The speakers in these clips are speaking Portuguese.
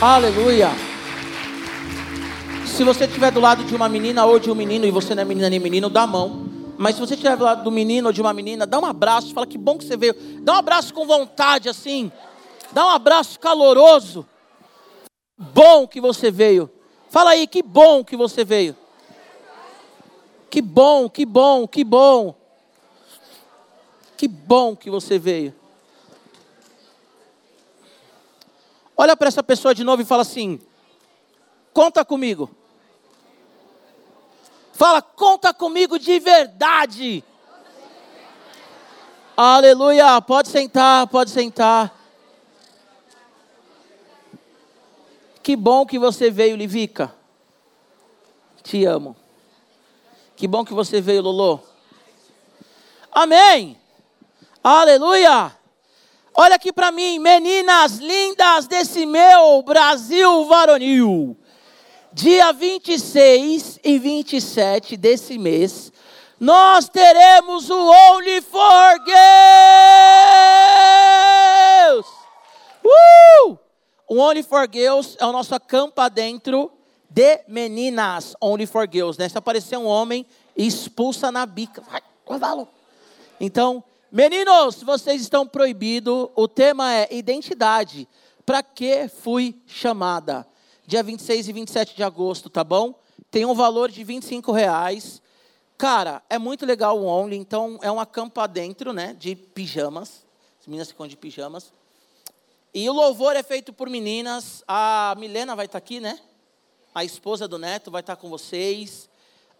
Aleluia. Se você estiver do lado de uma menina ou de um menino e você não é menina nem menino, dá a mão. Mas se você estiver do lado do menino ou de uma menina, dá um abraço, fala que bom que você veio. Dá um abraço com vontade assim. Dá um abraço caloroso. Bom que você veio. Fala aí, que bom que você veio. Que bom, que bom, que bom. Que bom que você veio. Olha para essa pessoa de novo e fala assim: conta comigo. Fala, conta comigo de verdade. Aleluia. Pode sentar, pode sentar. Que bom que você veio, Livica. Te amo. Que bom que você veio, Lolo. Amém. Aleluia. Olha aqui para mim, meninas lindas desse meu Brasil varonil. Dia 26 e 27 desse mês, nós teremos o Only for Girls. Uh! O Only for Girls é o nosso acampa dentro de meninas. Only for Girls, né? Se aparecer um homem, expulsa na bica. Vai, cavalo. Então, Meninos, vocês estão proibidos. O tema é identidade. Para que fui chamada? Dia 26 e 27 de agosto, tá bom? Tem um valor de 25 reais. Cara, é muito legal o Only, então é um acampa dentro, né? De pijamas. As meninas ficam de pijamas. E o louvor é feito por meninas. A Milena vai estar tá aqui, né? A esposa do Neto vai estar tá com vocês.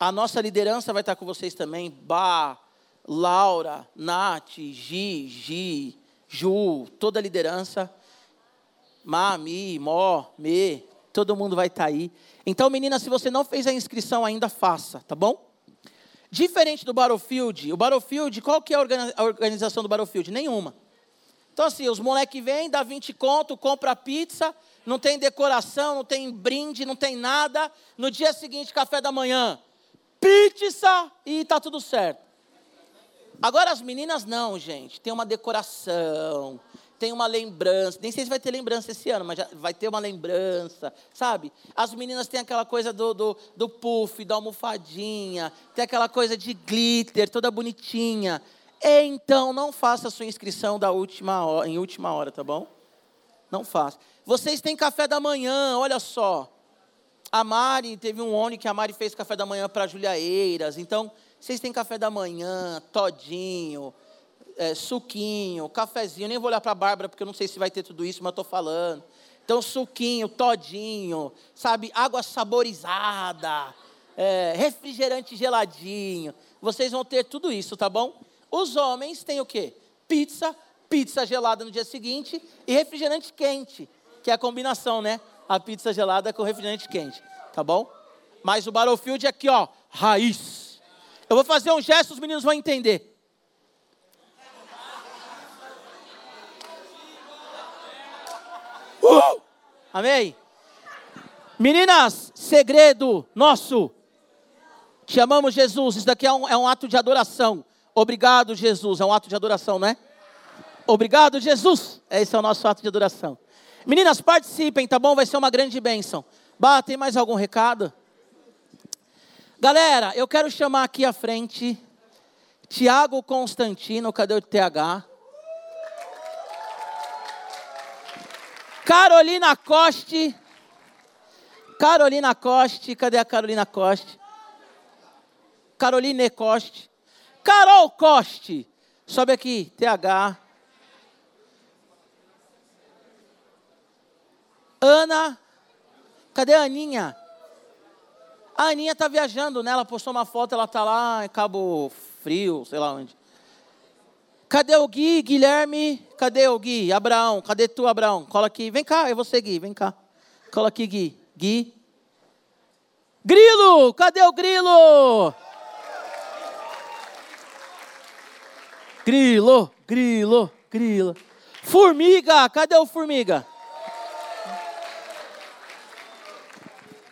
A nossa liderança vai estar tá com vocês também. Bah! Laura, Nath, Gi, Gi, Ju, toda a liderança, Mami, Mó, Me, todo mundo vai estar tá aí. Então, menina, se você não fez a inscrição ainda, faça, tá bom? Diferente do Battlefield, o Battlefield, qual que é a organização do Battlefield? Nenhuma. Então, assim, os moleques vêm, dá 20 conto, compra pizza, não tem decoração, não tem brinde, não tem nada. No dia seguinte, café da manhã, pizza e tá tudo certo. Agora as meninas não, gente. Tem uma decoração, tem uma lembrança. Nem sei se vai ter lembrança esse ano, mas vai ter uma lembrança, sabe? As meninas têm aquela coisa do, do, do puff, da almofadinha, tem aquela coisa de glitter, toda bonitinha. Então, não faça a sua inscrição da última hora, em última hora, tá bom? Não faça. Vocês têm café da manhã, olha só. A Mari, teve um ONI que a Mari fez café da manhã para Julia Eiras. Então, vocês têm café da manhã, todinho, é, suquinho, cafezinho. Nem vou olhar para a Bárbara, porque eu não sei se vai ter tudo isso, mas estou falando. Então, suquinho, todinho, sabe? Água saborizada, é, refrigerante geladinho. Vocês vão ter tudo isso, tá bom? Os homens têm o quê? Pizza, pizza gelada no dia seguinte e refrigerante quente, que é a combinação, né? A pizza gelada com refrigerante quente, tá bom? Mas o Battlefield é aqui, ó, raiz. Eu vou fazer um gesto, os meninos vão entender. Uh! Amém? Meninas, segredo nosso. Te amamos, Jesus. Isso daqui é um, é um ato de adoração. Obrigado, Jesus. É um ato de adoração, né? Obrigado, Jesus. Esse é o nosso ato de adoração. Meninas, participem, tá bom? Vai ser uma grande bênção. Bah, tem mais algum recado? Galera, eu quero chamar aqui à frente Tiago Constantino, cadê o TH? Carolina Coste. Carolina Coste, cadê a Carolina Coste? Caroline Coste. Carol Coste. Sobe aqui, TH. Ana. Cadê a Aninha? A Aninha está viajando, né? Ela postou uma foto, ela está lá em Cabo Frio, sei lá onde. Cadê o Gui, Guilherme? Cadê o Gui? Abraão, cadê tu, Abraão? Cola aqui, vem cá, eu vou seguir, vem cá. Cola aqui, Gui. Gui. Grilo, cadê o grilo? Grilo, grilo, grilo. Formiga, cadê o formiga?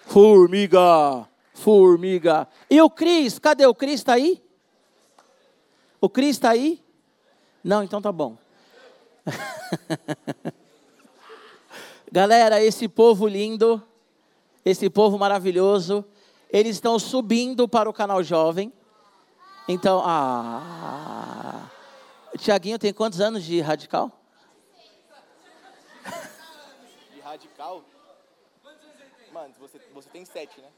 Formiga formiga. E o Cris, cadê o Cris? Está aí? O Cris está aí? Não, então tá bom. Galera, esse povo lindo, esse povo maravilhoso, eles estão subindo para o canal jovem. Então, ah. Tiaguinho tem quantos anos de radical? De radical? Mano, você, você tem sete, né?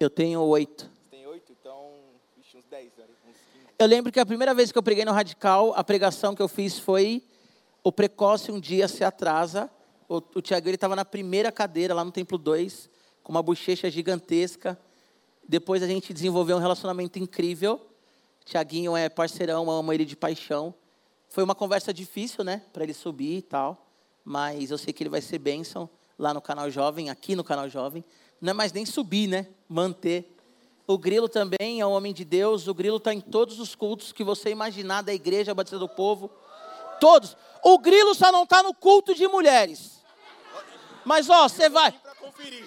Eu tenho oito. Tem oito? Então, vixe, uns dez, uns quinze. Eu lembro que a primeira vez que eu preguei no radical, a pregação que eu fiz foi o precoce um dia se atrasa. O, o Tiago estava na primeira cadeira lá no Templo 2, com uma bochecha gigantesca. Depois a gente desenvolveu um relacionamento incrível. Tiaguinho é parceirão, amo ele de paixão. Foi uma conversa difícil, né, para ele subir e tal, mas eu sei que ele vai ser bênção lá no canal Jovem, aqui no canal Jovem. Não é mais nem subir, né, manter. O Grilo também é um homem de Deus, o Grilo está em todos os cultos que você imaginar da igreja Batista do Povo. Todos. O Grilo só não está no culto de mulheres. Mas ó, você vai.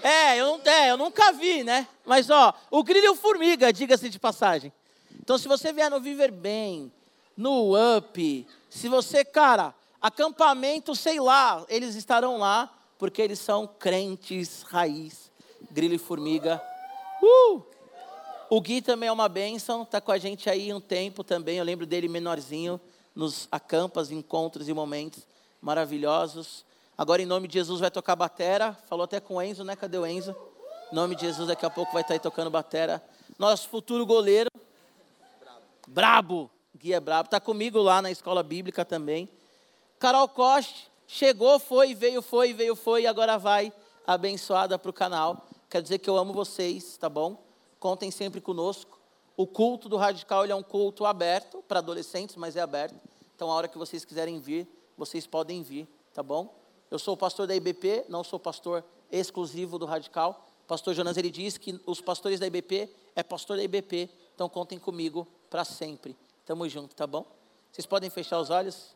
É eu, não, é, eu nunca vi, né? Mas ó, o Grilo e o Formiga, diga-se de passagem. Então, se você vier no Viver Bem, no Up, se você, cara, acampamento, sei lá, eles estarão lá, porque eles são crentes raiz, grilo e formiga. Uh! O Gui também é uma bênção, está com a gente aí um tempo também, eu lembro dele menorzinho, nos acampas, encontros e momentos maravilhosos. Agora, em nome de Jesus, vai tocar batera. Falou até com o Enzo, né? Cadê o Enzo? Em nome de Jesus, daqui a pouco vai estar aí tocando batera. Nosso futuro goleiro, brabo. Gui é brabo. Está comigo lá na escola bíblica também. Carol Coste chegou, foi, veio, foi, veio, foi e agora vai abençoada para o canal. Quer dizer que eu amo vocês, tá bom? Contem sempre conosco. O culto do Radical é um culto aberto para adolescentes, mas é aberto. Então, a hora que vocês quiserem vir, vocês podem vir, tá bom? Eu sou o pastor da IBP, não sou pastor exclusivo do Radical. Pastor Jonas ele diz que os pastores da IBP é pastor da IBP, então contem comigo para sempre. Tamo junto, tá bom? Vocês podem fechar os olhos?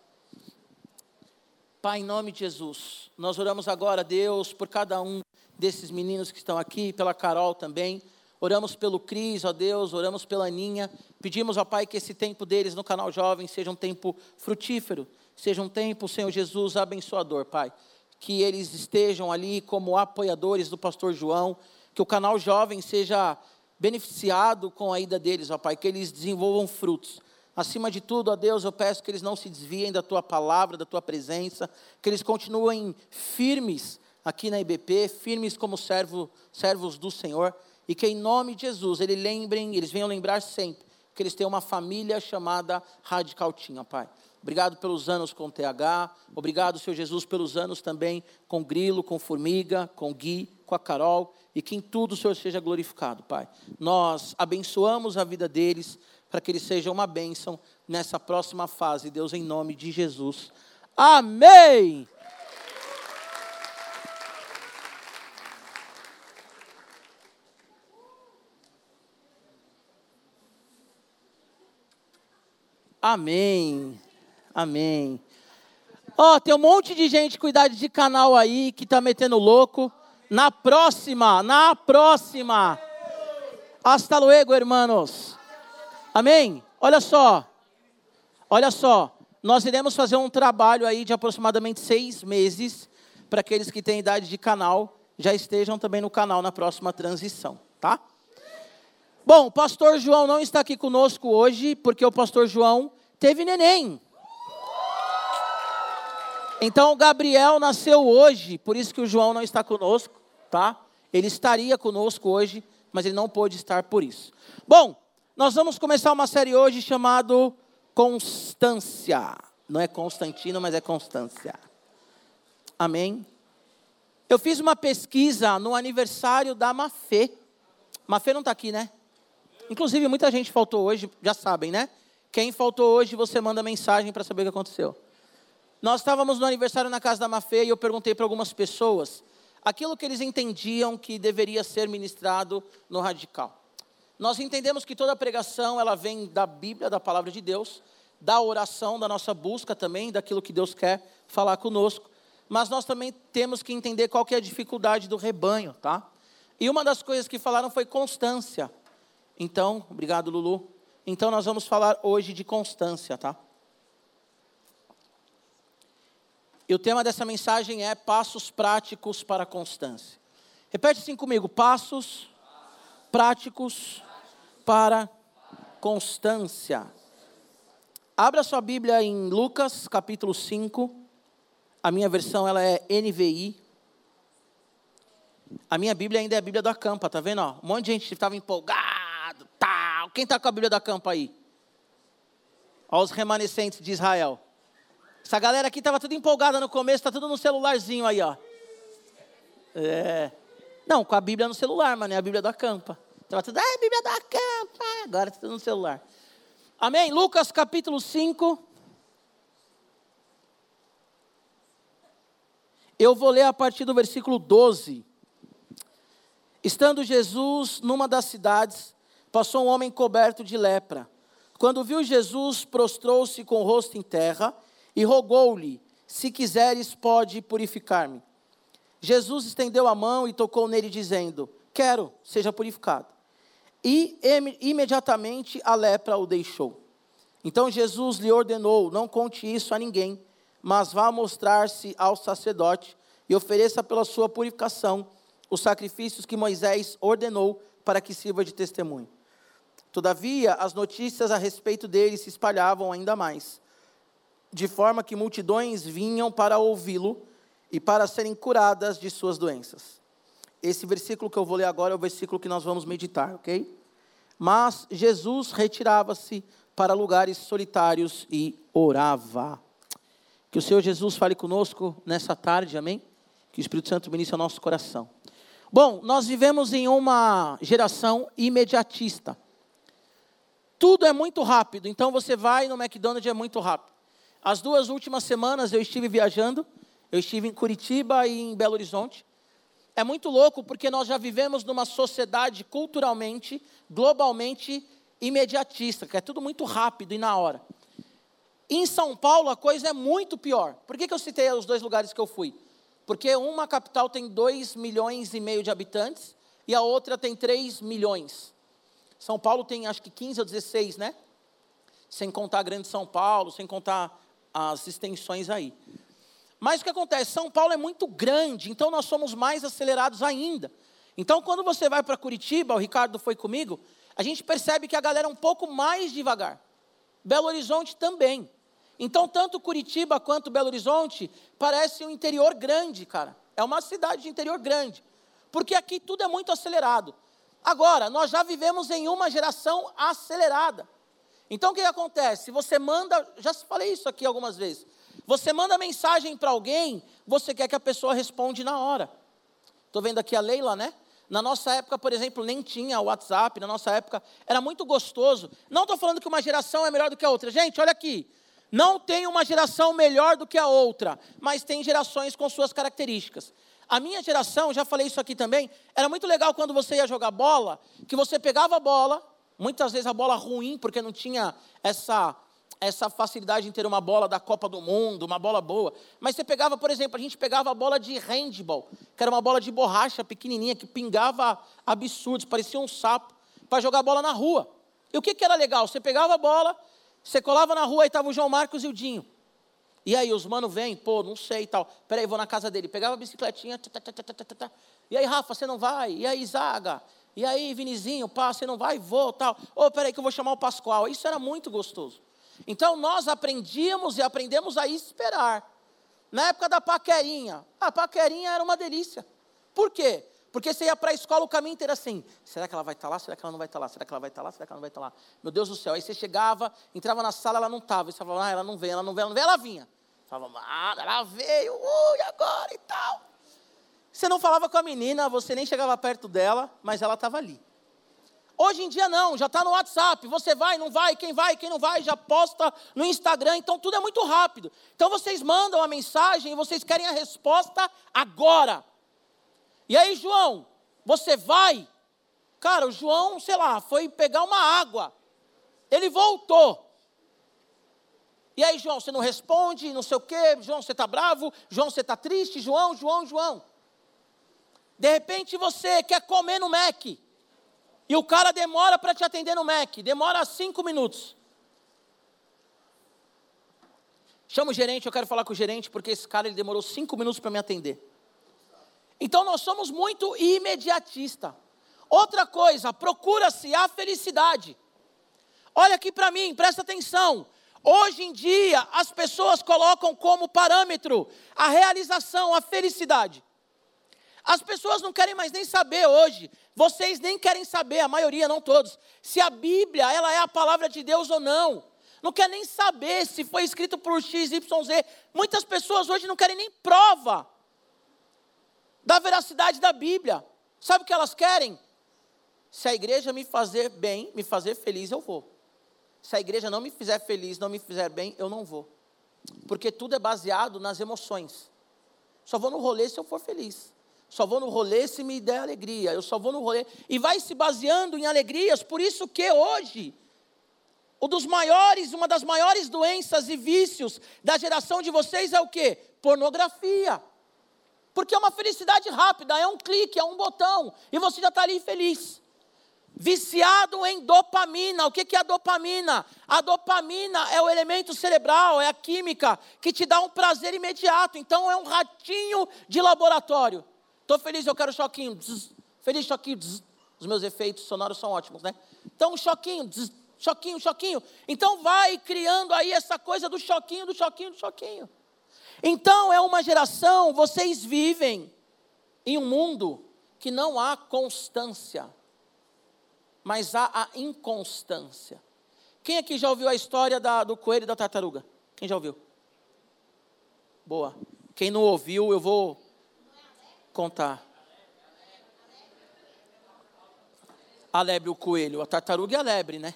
Pai, em nome de Jesus, nós oramos agora, Deus, por cada um desses meninos que estão aqui, pela Carol também. Oramos pelo Cris, ó Deus, oramos pela Aninha. Pedimos, ó Pai, que esse tempo deles no canal Jovem seja um tempo frutífero, seja um tempo, Senhor Jesus, abençoador, Pai. Que eles estejam ali como apoiadores do pastor João, que o canal Jovem seja beneficiado com a ida deles, ó Pai, que eles desenvolvam frutos. Acima de tudo, ó Deus, eu peço que eles não se desviem da tua palavra, da tua presença, que eles continuem firmes aqui na IBP, firmes como servo, servos do Senhor, e que em nome de Jesus eles lembrem, eles venham lembrar sempre que eles têm uma família chamada Radicaltinha, Pai. Obrigado pelos anos com TH, obrigado, Senhor Jesus, pelos anos também com Grilo, com Formiga, com Gui, com a Carol, e que em tudo o Senhor seja glorificado, Pai. Nós abençoamos a vida deles, para que eles sejam uma bênção nessa próxima fase, Deus, em nome de Jesus. Amém! Amém. Amém. Ó, oh, tem um monte de gente com idade de canal aí que tá metendo louco. Na próxima, na próxima. Hasta luego, hermanos. Amém? Olha só. Olha só. Nós iremos fazer um trabalho aí de aproximadamente seis meses para aqueles que têm idade de canal já estejam também no canal na próxima transição, tá? Bom, o pastor João não está aqui conosco hoje, porque o pastor João teve neném. Então o Gabriel nasceu hoje, por isso que o João não está conosco, tá? Ele estaria conosco hoje, mas ele não pôde estar por isso. Bom, nós vamos começar uma série hoje chamado Constância. Não é Constantino, mas é Constância. Amém? Eu fiz uma pesquisa no aniversário da Mafê. Mafê não está aqui, né? Inclusive, muita gente faltou hoje, já sabem, né? Quem faltou hoje, você manda mensagem para saber o que aconteceu. Nós estávamos no aniversário na casa da Mafê e eu perguntei para algumas pessoas aquilo que eles entendiam que deveria ser ministrado no radical. Nós entendemos que toda pregação ela vem da Bíblia, da palavra de Deus, da oração, da nossa busca também, daquilo que Deus quer falar conosco. Mas nós também temos que entender qual que é a dificuldade do rebanho, tá? E uma das coisas que falaram foi constância. Então, obrigado, Lulu. Então, nós vamos falar hoje de constância, tá? E o tema dessa mensagem é passos práticos para a constância. Repete assim comigo: passos práticos para constância. Abra sua Bíblia em Lucas, capítulo 5. A minha versão ela é NVI. A minha Bíblia ainda é a Bíblia da Campa, tá vendo? Ó, um monte de gente estava empolgado, tal. Quem está com a Bíblia da Campa aí? Olha os remanescentes de Israel. Essa galera aqui estava tudo empolgada no começo, está tudo no celularzinho aí, ó. É. Não, com a Bíblia no celular, mas não é a Bíblia da campa. Estava tudo, ah, Bíblia da campa. Agora está tudo no celular. Amém? Lucas capítulo 5. Eu vou ler a partir do versículo 12. Estando Jesus numa das cidades, passou um homem coberto de lepra. Quando viu Jesus, prostrou-se com o rosto em terra e rogou-lhe: Se quiseres, pode purificar-me. Jesus estendeu a mão e tocou nele, dizendo: Quero, seja purificado. E imediatamente a lepra o deixou. Então Jesus lhe ordenou: Não conte isso a ninguém, mas vá mostrar-se ao sacerdote e ofereça pela sua purificação os sacrifícios que Moisés ordenou para que sirva de testemunho. Todavia, as notícias a respeito dele se espalhavam ainda mais de forma que multidões vinham para ouvi-lo e para serem curadas de suas doenças. Esse versículo que eu vou ler agora é o versículo que nós vamos meditar, ok? Mas Jesus retirava-se para lugares solitários e orava. Que o Senhor Jesus fale conosco nessa tarde, amém? Que o Espírito Santo ministre ao nosso coração. Bom, nós vivemos em uma geração imediatista. Tudo é muito rápido, então você vai no McDonald's é muito rápido. As duas últimas semanas eu estive viajando, eu estive em Curitiba e em Belo Horizonte. É muito louco porque nós já vivemos numa sociedade culturalmente, globalmente imediatista, que é tudo muito rápido e na hora. Em São Paulo a coisa é muito pior. Por que, que eu citei os dois lugares que eu fui? Porque uma capital tem 2 milhões e meio de habitantes e a outra tem 3 milhões. São Paulo tem acho que 15 ou 16, né? Sem contar a Grande São Paulo, sem contar as extensões aí. Mas o que acontece? São Paulo é muito grande, então nós somos mais acelerados ainda. Então, quando você vai para Curitiba, o Ricardo foi comigo, a gente percebe que a galera é um pouco mais devagar. Belo Horizonte também. Então, tanto Curitiba quanto Belo Horizonte parece um interior grande, cara. É uma cidade de interior grande. Porque aqui tudo é muito acelerado. Agora, nós já vivemos em uma geração acelerada. Então o que, acontece? Você manda, já falei isso aqui algumas vezes. Você manda mensagem para alguém, você quer que a pessoa responde na hora. Estou vendo aqui a Leila, né? Na nossa época, por exemplo, nem tinha WhatsApp, na nossa época era muito gostoso. Não estou falando que uma geração é melhor do que a outra. Gente, olha aqui. Não tem uma geração melhor do que a outra, mas tem gerações com suas características. A minha geração, já falei isso aqui também, era muito legal quando você ia jogar bola, que você pegava a bola, Muitas vezes a bola ruim, porque não tinha essa, essa facilidade em ter uma bola da Copa do Mundo, uma bola boa. Mas você pegava, por exemplo, a gente pegava a bola de handball, que era uma bola de borracha pequenininha, que pingava absurdos, parecia um sapo, para jogar bola na rua. E o que, que era legal? Você pegava a bola, você colava na rua e estava o João Marcos e o Dinho. E aí os mano vêm, pô, não sei e tal. Peraí, vou na casa dele. Pegava a bicicletinha. Tá, tá, tá, e aí, Rafa, você não vai? E aí, Zaga? E aí, Vinizinho, pá, você não vai? Vou, tal. Ô, oh, peraí que eu vou chamar o Pascoal. Isso era muito gostoso. Então, nós aprendíamos e aprendemos a esperar. Na época da paquerinha, a paquerinha era uma delícia. Por quê? Porque você ia para a escola o caminho inteiro assim: será que ela vai estar tá lá? Será que ela não vai estar tá lá? Será que ela vai estar tá lá? Será que ela não vai estar lá? Meu Deus do céu. Aí você chegava, entrava na sala, ela não estava. Você falava, ah, ela não vem, ela não vem, ela não vem, ela vinha. Você falava, ah, ela veio, ui, agora e tal. Você não falava com a menina, você nem chegava perto dela, mas ela estava ali. Hoje em dia não, já está no WhatsApp. Você vai, não vai, quem vai, quem não vai, já posta no Instagram. Então tudo é muito rápido. Então vocês mandam a mensagem e vocês querem a resposta agora. E aí, João, você vai? Cara, o João, sei lá, foi pegar uma água. Ele voltou. E aí, João, você não responde, não sei o quê. João, você está bravo. João, você está triste. João, João, João. De repente você quer comer no Mac. E o cara demora para te atender no Mac. Demora cinco minutos. Chama o gerente, eu quero falar com o gerente, porque esse cara ele demorou cinco minutos para me atender. Então nós somos muito imediatista. Outra coisa, procura-se a felicidade. Olha aqui para mim, presta atenção. Hoje em dia, as pessoas colocam como parâmetro a realização, a felicidade. As pessoas não querem mais nem saber hoje, vocês nem querem saber, a maioria, não todos, se a Bíblia ela é a palavra de Deus ou não. Não quer nem saber se foi escrito por X, Y, Z. Muitas pessoas hoje não querem nem prova da veracidade da Bíblia. Sabe o que elas querem? Se a igreja me fazer bem, me fazer feliz, eu vou. Se a igreja não me fizer feliz, não me fizer bem, eu não vou. Porque tudo é baseado nas emoções. Só vou no rolê se eu for feliz. Só vou no rolê se me der alegria. Eu só vou no rolê. E vai se baseando em alegrias. Por isso que hoje, um dos maiores, uma das maiores doenças e vícios da geração de vocês é o quê? Pornografia. Porque é uma felicidade rápida, é um clique, é um botão, e você já está ali feliz. Viciado em dopamina. O que é a dopamina? A dopamina é o elemento cerebral, é a química que te dá um prazer imediato. Então é um ratinho de laboratório. Estou feliz, eu quero choquinho. Feliz, choquinho. Os meus efeitos sonoros são ótimos, né? Então, choquinho, choquinho, choquinho. Então vai criando aí essa coisa do choquinho, do choquinho, do choquinho. Então é uma geração, vocês vivem em um mundo que não há constância, mas há a inconstância. Quem aqui já ouviu a história da, do coelho e da tartaruga? Quem já ouviu? Boa. Quem não ouviu, eu vou contar. A lebre o coelho, a tartaruga e a lebre, né?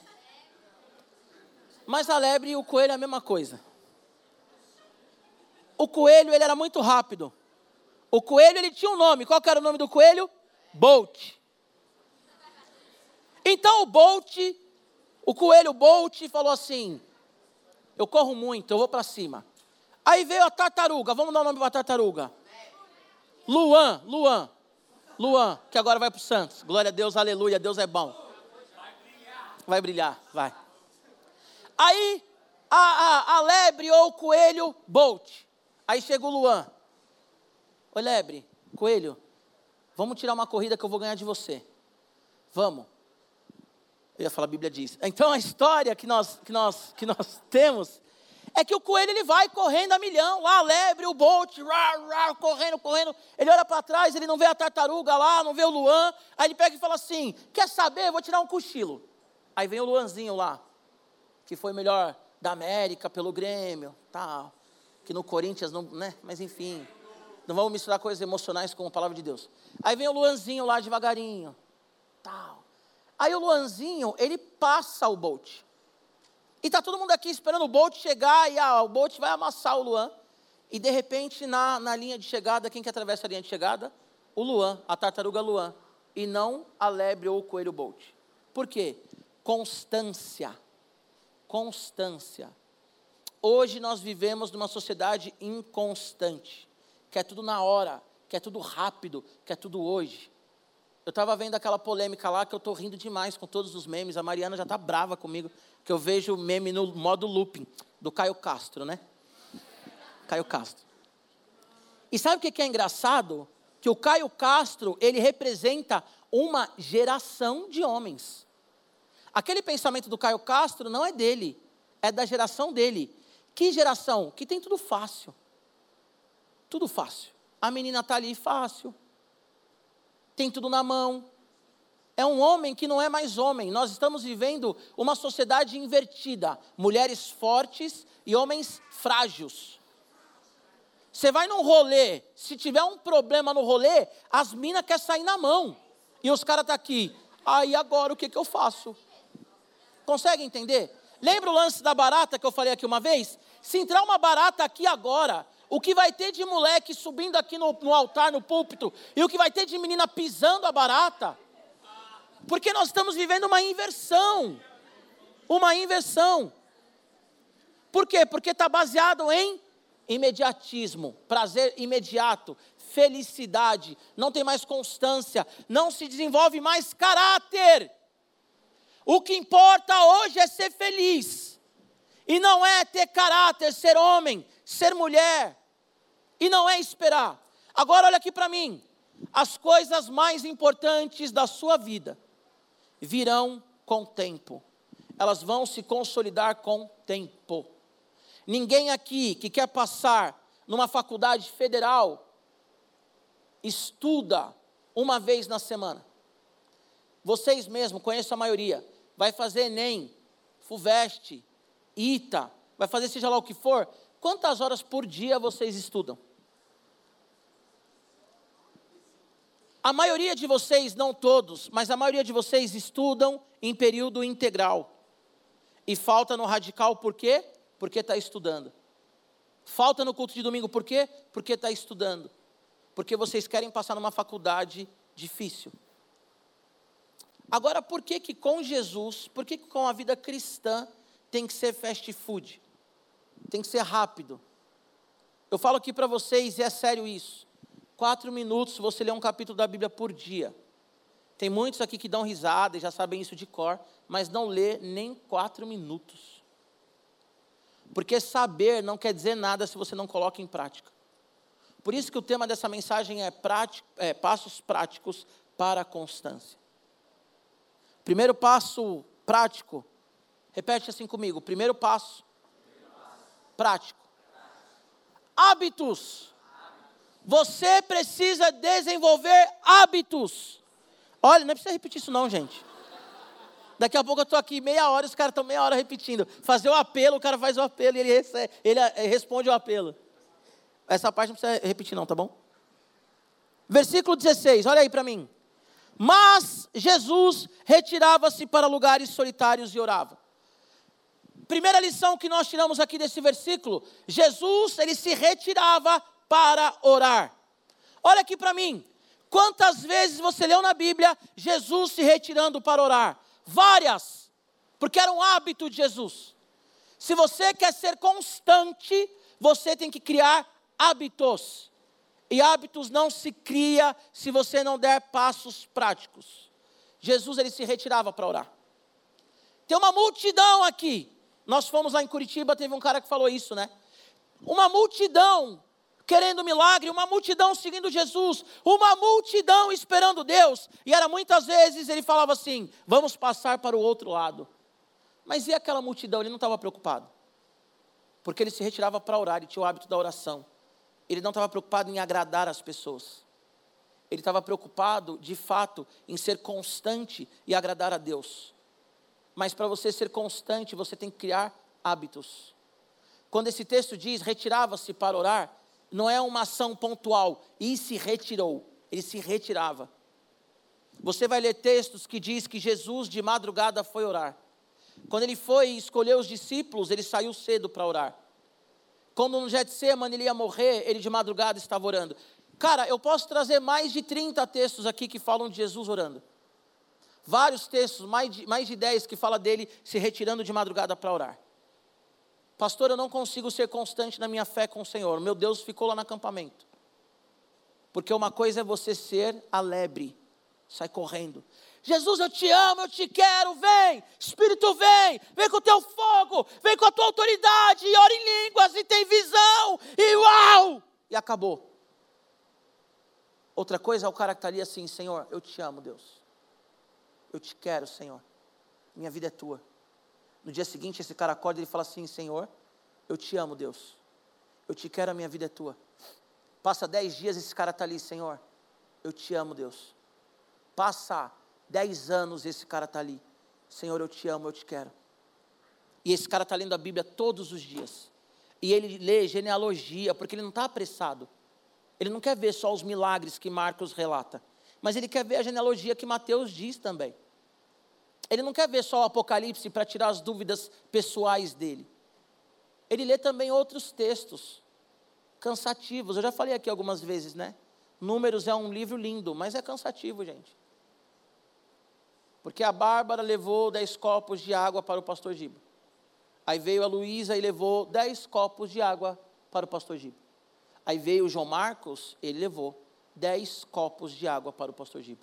Mas a lebre e o coelho é a mesma coisa o coelho ele era muito rápido. O coelho ele tinha um nome. Qual era o nome do coelho? Bolt. Então o Bolt, o coelho Bolt falou assim: Eu corro muito, eu vou para cima. Aí veio a tartaruga. Vamos dar o um nome para a tartaruga. Luan, Luan. Luan, que agora vai para o Santos. Glória a Deus, aleluia, Deus é bom. Vai brilhar, vai. Aí a, a, a lebre ou o coelho Bolt. Aí chega o Luan. Oi, Lebre, Coelho, vamos tirar uma corrida que eu vou ganhar de você. Vamos. Eu ia falar, a Bíblia diz. Então a história que nós, que nós, que nós temos é que o coelho ele vai correndo a milhão, lá lebre, o bolt, correndo, correndo. Ele olha para trás, ele não vê a tartaruga lá, não vê o Luan. Aí ele pega e fala assim: Quer saber? Eu vou tirar um cochilo. Aí vem o Luanzinho lá, que foi melhor da América pelo Grêmio, tal que no Corinthians não, né? Mas enfim, não vamos misturar coisas emocionais com a palavra de Deus. Aí vem o Luanzinho lá devagarinho, tal. Aí o Luanzinho, ele passa o Bolt. E tá todo mundo aqui esperando o Bolt chegar e ah, o Bolt vai amassar o Luan. E de repente, na, na linha de chegada, quem que atravessa a linha de chegada? O Luan, a tartaruga Luan. E não a lebre ou o coelho Bolt. Por quê? Constância. Constância. Hoje nós vivemos numa sociedade inconstante, que é tudo na hora, que é tudo rápido, que é tudo hoje. Eu estava vendo aquela polêmica lá que eu estou rindo demais com todos os memes. A Mariana já está brava comigo, que eu vejo o meme no modo looping, do Caio Castro, né? Caio Castro. E sabe o que é engraçado? Que o Caio Castro, ele representa uma geração de homens. Aquele pensamento do Caio Castro não é dele, é da geração dele. Que geração? Que tem tudo fácil. Tudo fácil. A menina está ali fácil. Tem tudo na mão. É um homem que não é mais homem. Nós estamos vivendo uma sociedade invertida. Mulheres fortes e homens frágeis. Você vai num rolê, se tiver um problema no rolê, as minas querem sair na mão. E os caras estão tá aqui. Aí agora o que, que eu faço? Consegue entender? Lembra o lance da barata que eu falei aqui uma vez? Se entrar uma barata aqui agora, o que vai ter de moleque subindo aqui no, no altar, no púlpito, e o que vai ter de menina pisando a barata? Porque nós estamos vivendo uma inversão. Uma inversão. Por quê? Porque está baseado em imediatismo, prazer imediato, felicidade, não tem mais constância, não se desenvolve mais caráter. O que importa hoje é ser feliz. E não é ter caráter, ser homem, ser mulher. E não é esperar. Agora olha aqui para mim. As coisas mais importantes da sua vida virão com tempo. Elas vão se consolidar com tempo. Ninguém aqui que quer passar numa faculdade federal estuda uma vez na semana. Vocês mesmos, conheço a maioria, vai fazer ENEM, FUVEST, ITA, vai fazer seja lá o que for. Quantas horas por dia vocês estudam? A maioria de vocês, não todos, mas a maioria de vocês estudam em período integral. E falta no radical por quê? Porque está estudando. Falta no culto de domingo por quê? Porque está estudando. Porque vocês querem passar numa faculdade difícil. Agora, por que que com Jesus, por que que com a vida cristã tem que ser fast food? Tem que ser rápido. Eu falo aqui para vocês, e é sério isso. Quatro minutos, você lê um capítulo da Bíblia por dia. Tem muitos aqui que dão risada e já sabem isso de cor, mas não lê nem quatro minutos. Porque saber não quer dizer nada se você não coloca em prática. Por isso que o tema dessa mensagem é, prático, é passos práticos para a constância. Primeiro passo prático, repete assim comigo: primeiro passo, prático. Hábitos. Você precisa desenvolver hábitos. Olha, não precisa repetir isso, não, gente. Daqui a pouco eu estou aqui meia hora, os caras estão meia hora repetindo. Fazer o apelo, o cara faz o apelo e ele, recebe, ele eh, responde o apelo. Essa parte não precisa repetir, não, tá bom? Versículo 16, olha aí para mim. Mas Jesus retirava-se para lugares solitários e orava. Primeira lição que nós tiramos aqui desse versículo, Jesus, ele se retirava para orar. Olha aqui para mim. Quantas vezes você leu na Bíblia Jesus se retirando para orar? Várias. Porque era um hábito de Jesus. Se você quer ser constante, você tem que criar hábitos. E hábitos não se cria se você não der passos práticos. Jesus ele se retirava para orar. Tem uma multidão aqui. Nós fomos lá em Curitiba, teve um cara que falou isso, né? Uma multidão querendo milagre, uma multidão seguindo Jesus, uma multidão esperando Deus. E era muitas vezes ele falava assim: "Vamos passar para o outro lado". Mas e aquela multidão? Ele não estava preocupado. Porque ele se retirava para orar, e tinha o hábito da oração ele não estava preocupado em agradar as pessoas. Ele estava preocupado, de fato, em ser constante e agradar a Deus. Mas para você ser constante, você tem que criar hábitos. Quando esse texto diz retirava-se para orar, não é uma ação pontual, e se retirou, ele se retirava. Você vai ler textos que diz que Jesus de madrugada foi orar. Quando ele foi escolher os discípulos, ele saiu cedo para orar. Quando no Getsemane ele ia morrer, ele de madrugada estava orando. Cara, eu posso trazer mais de 30 textos aqui que falam de Jesus orando. Vários textos, mais de, mais de 10 que fala dele se retirando de madrugada para orar. Pastor, eu não consigo ser constante na minha fé com o Senhor. Meu Deus ficou lá no acampamento. Porque uma coisa é você ser alegre, sai correndo. Jesus, eu te amo, eu te quero, vem. Espírito, vem. Vem com o teu fogo, vem com a tua autoridade. E ora em línguas, e tem visão. E uau! E acabou. Outra coisa é o cara que está ali assim: Senhor, eu te amo, Deus. Eu te quero, Senhor. Minha vida é tua. No dia seguinte, esse cara acorda e ele fala assim: Senhor, eu te amo, Deus. Eu te quero, a minha vida é tua. Passa dez dias, esse cara está ali, Senhor. Eu te amo, Deus. Passa Dez anos esse cara está ali. Senhor, eu te amo, eu te quero. E esse cara está lendo a Bíblia todos os dias. E ele lê genealogia, porque ele não está apressado. Ele não quer ver só os milagres que Marcos relata, mas ele quer ver a genealogia que Mateus diz também. Ele não quer ver só o Apocalipse para tirar as dúvidas pessoais dele. Ele lê também outros textos cansativos. Eu já falei aqui algumas vezes, né? Números é um livro lindo, mas é cansativo, gente. Porque a Bárbara levou dez copos de água para o pastor Giba. Aí veio a Luísa e levou dez copos de água para o pastor Giba. Aí veio o João Marcos, ele levou dez copos de água para o pastor Giba.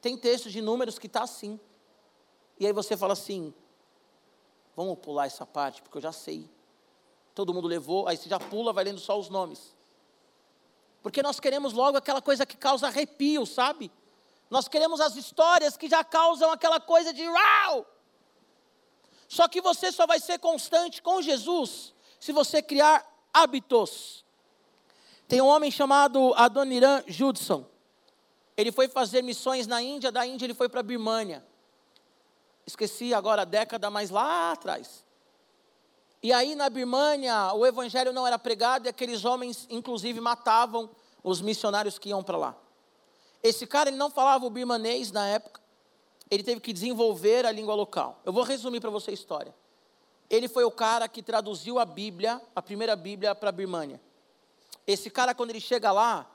Tem textos de números que está assim. E aí você fala assim, Vamos pular essa parte, porque eu já sei. Todo mundo levou, aí você já pula, vai lendo só os nomes. Porque nós queremos logo aquela coisa que causa arrepio, sabe? Nós queremos as histórias que já causam aquela coisa de uau! Só que você só vai ser constante com Jesus se você criar hábitos. Tem um homem chamado Adoniran Judson. Ele foi fazer missões na Índia, da Índia ele foi para a Birmânia. Esqueci agora a década, mas lá atrás. E aí na Birmânia o evangelho não era pregado e aqueles homens, inclusive, matavam os missionários que iam para lá. Esse cara ele não falava o birmanês na época, ele teve que desenvolver a língua local. Eu vou resumir para você a história. Ele foi o cara que traduziu a Bíblia, a primeira Bíblia para a Birmânia. Esse cara, quando ele chega lá,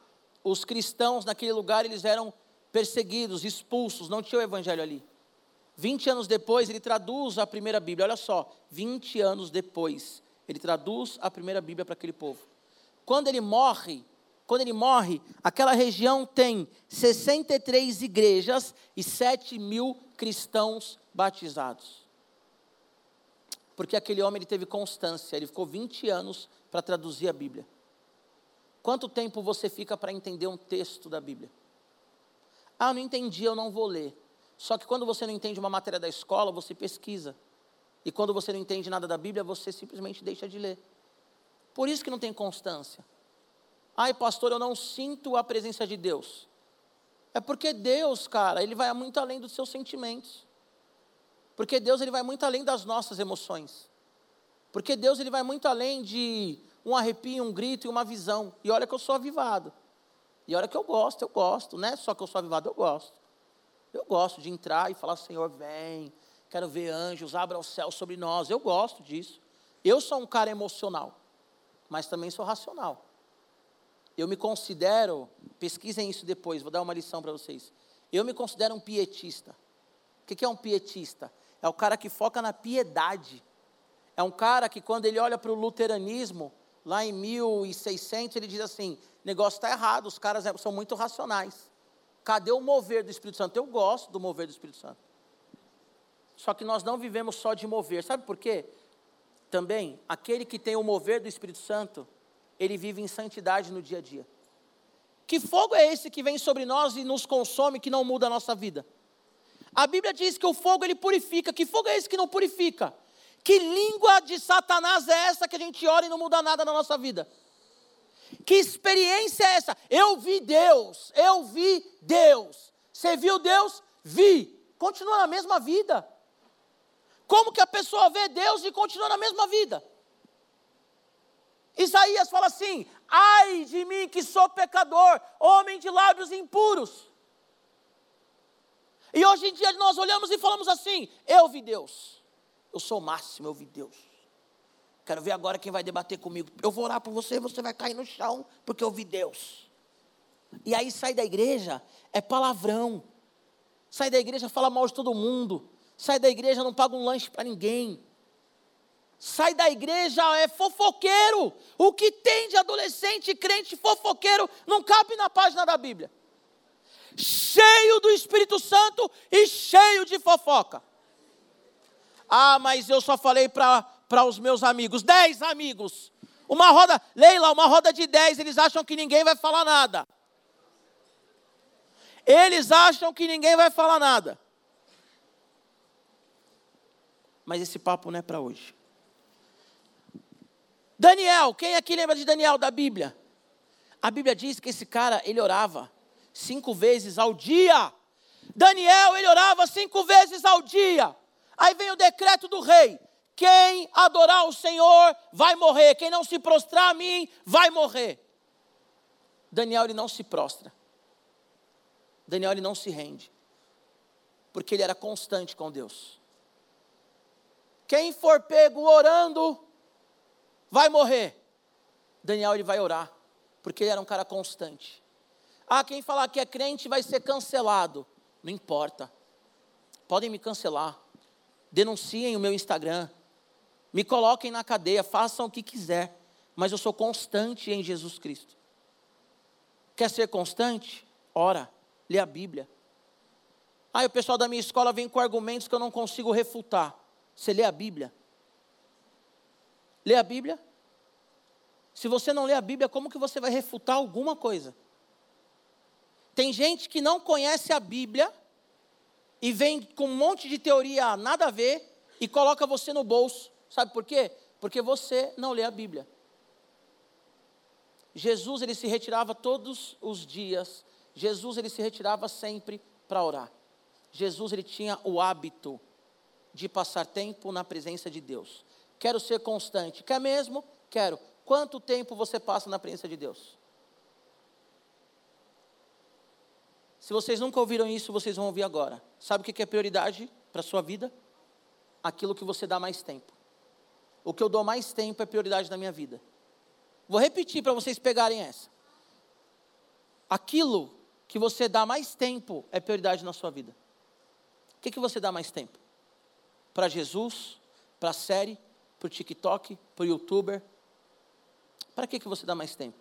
os cristãos naquele lugar eles eram perseguidos, expulsos, não tinha o evangelho ali. 20 anos depois, ele traduz a primeira Bíblia. Olha só, 20 anos depois, ele traduz a primeira Bíblia para aquele povo. Quando ele morre, quando ele morre, aquela região tem 63 igrejas e 7 mil cristãos batizados. Porque aquele homem ele teve constância, ele ficou 20 anos para traduzir a Bíblia. Quanto tempo você fica para entender um texto da Bíblia? Ah, não entendi, eu não vou ler. Só que quando você não entende uma matéria da escola, você pesquisa. E quando você não entende nada da Bíblia, você simplesmente deixa de ler. Por isso que não tem constância. Ai, pastor, eu não sinto a presença de Deus. É porque Deus, cara, ele vai muito além dos seus sentimentos. Porque Deus ele vai muito além das nossas emoções. Porque Deus ele vai muito além de um arrepio, um grito e uma visão. E olha que eu sou avivado. E olha que eu gosto, eu gosto, né? Só que eu sou avivado, eu gosto. Eu gosto de entrar e falar, Senhor, vem, quero ver anjos, abra o céu sobre nós. Eu gosto disso. Eu sou um cara emocional, mas também sou racional. Eu me considero, pesquisem isso depois, vou dar uma lição para vocês. Eu me considero um pietista. O que é um pietista? É o cara que foca na piedade. É um cara que, quando ele olha para o luteranismo, lá em 1600, ele diz assim: negócio está errado, os caras é, são muito racionais. Cadê o mover do Espírito Santo? Eu gosto do mover do Espírito Santo. Só que nós não vivemos só de mover. Sabe por quê? Também, aquele que tem o mover do Espírito Santo, ele vive em santidade no dia a dia. Que fogo é esse que vem sobre nós e nos consome, que não muda a nossa vida? A Bíblia diz que o fogo ele purifica. Que fogo é esse que não purifica? Que língua de Satanás é essa que a gente ora e não muda nada na nossa vida? Que experiência é essa? Eu vi Deus, eu vi Deus. Você viu Deus? Vi. Continua na mesma vida. Como que a pessoa vê Deus e continua na mesma vida? Isaías fala assim: ai de mim que sou pecador, homem de lábios impuros. E hoje em dia nós olhamos e falamos assim: eu vi Deus, eu sou o máximo, eu vi Deus. Quero ver agora quem vai debater comigo. Eu vou orar por você, você vai cair no chão, porque eu vi Deus. E aí sai da igreja, é palavrão. Sai da igreja, fala mal de todo mundo. Sai da igreja, não paga um lanche para ninguém. Sai da igreja, é fofoqueiro. O que tem de adolescente crente fofoqueiro não cabe na página da Bíblia. Cheio do Espírito Santo e cheio de fofoca. Ah, mas eu só falei para os meus amigos, dez amigos. Uma roda, Leila, uma roda de dez, eles acham que ninguém vai falar nada. Eles acham que ninguém vai falar nada. Mas esse papo não é para hoje. Daniel, quem aqui lembra de Daniel da Bíblia? A Bíblia diz que esse cara, ele orava cinco vezes ao dia. Daniel, ele orava cinco vezes ao dia. Aí vem o decreto do rei: quem adorar o Senhor vai morrer. Quem não se prostrar a mim vai morrer. Daniel ele não se prostra. Daniel ele não se rende. Porque ele era constante com Deus. Quem for pego orando vai morrer. Daniel ele vai orar, porque ele era um cara constante. Ah, quem falar que é crente vai ser cancelado. Não importa. Podem me cancelar. Denunciem o meu Instagram me coloquem na cadeia, façam o que quiser, mas eu sou constante em Jesus Cristo. Quer ser constante? Ora, lê a Bíblia. Aí o pessoal da minha escola vem com argumentos que eu não consigo refutar. Você lê a Bíblia? Lê a Bíblia. Se você não lê a Bíblia, como que você vai refutar alguma coisa? Tem gente que não conhece a Bíblia e vem com um monte de teoria nada a ver e coloca você no bolso. Sabe por quê? Porque você não lê a Bíblia. Jesus ele se retirava todos os dias. Jesus ele se retirava sempre para orar. Jesus ele tinha o hábito de passar tempo na presença de Deus. Quero ser constante. Quer mesmo? Quero. Quanto tempo você passa na presença de Deus? Se vocês nunca ouviram isso, vocês vão ouvir agora. Sabe o que é prioridade para a sua vida? Aquilo que você dá mais tempo. O que eu dou mais tempo é prioridade na minha vida. Vou repetir para vocês pegarem essa. Aquilo que você dá mais tempo é prioridade na sua vida. O que, que você dá mais tempo? Para Jesus, para a série, para o TikTok, para o YouTuber? Para que, que você dá mais tempo?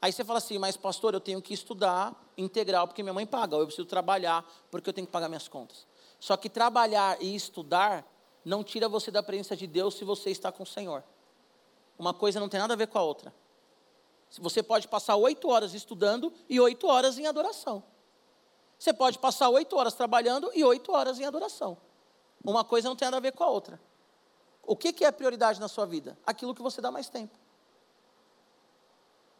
Aí você fala assim, mas pastor, eu tenho que estudar integral porque minha mãe paga, ou eu preciso trabalhar porque eu tenho que pagar minhas contas. Só que trabalhar e estudar não tira você da presença de Deus se você está com o Senhor. Uma coisa não tem nada a ver com a outra. Você pode passar oito horas estudando e oito horas em adoração. Você pode passar oito horas trabalhando e oito horas em adoração. Uma coisa não tem nada a ver com a outra. O que, que é prioridade na sua vida? Aquilo que você dá mais tempo.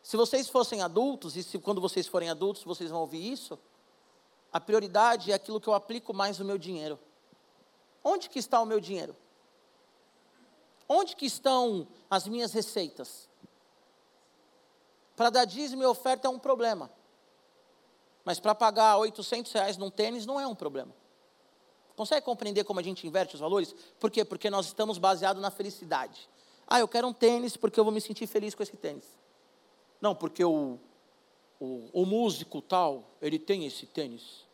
Se vocês fossem adultos, e se quando vocês forem adultos vocês vão ouvir isso, a prioridade é aquilo que eu aplico mais no meu dinheiro. Onde que está o meu dinheiro? Onde que estão as minhas receitas? Para dar dízimo e oferta é um problema. Mas para pagar 800 reais num tênis não é um problema. Consegue compreender como a gente inverte os valores? Por quê? Porque nós estamos baseados na felicidade. Ah, eu quero um tênis porque eu vou me sentir feliz com esse tênis. Não, porque o, o, o músico tal, ele tem esse tênis.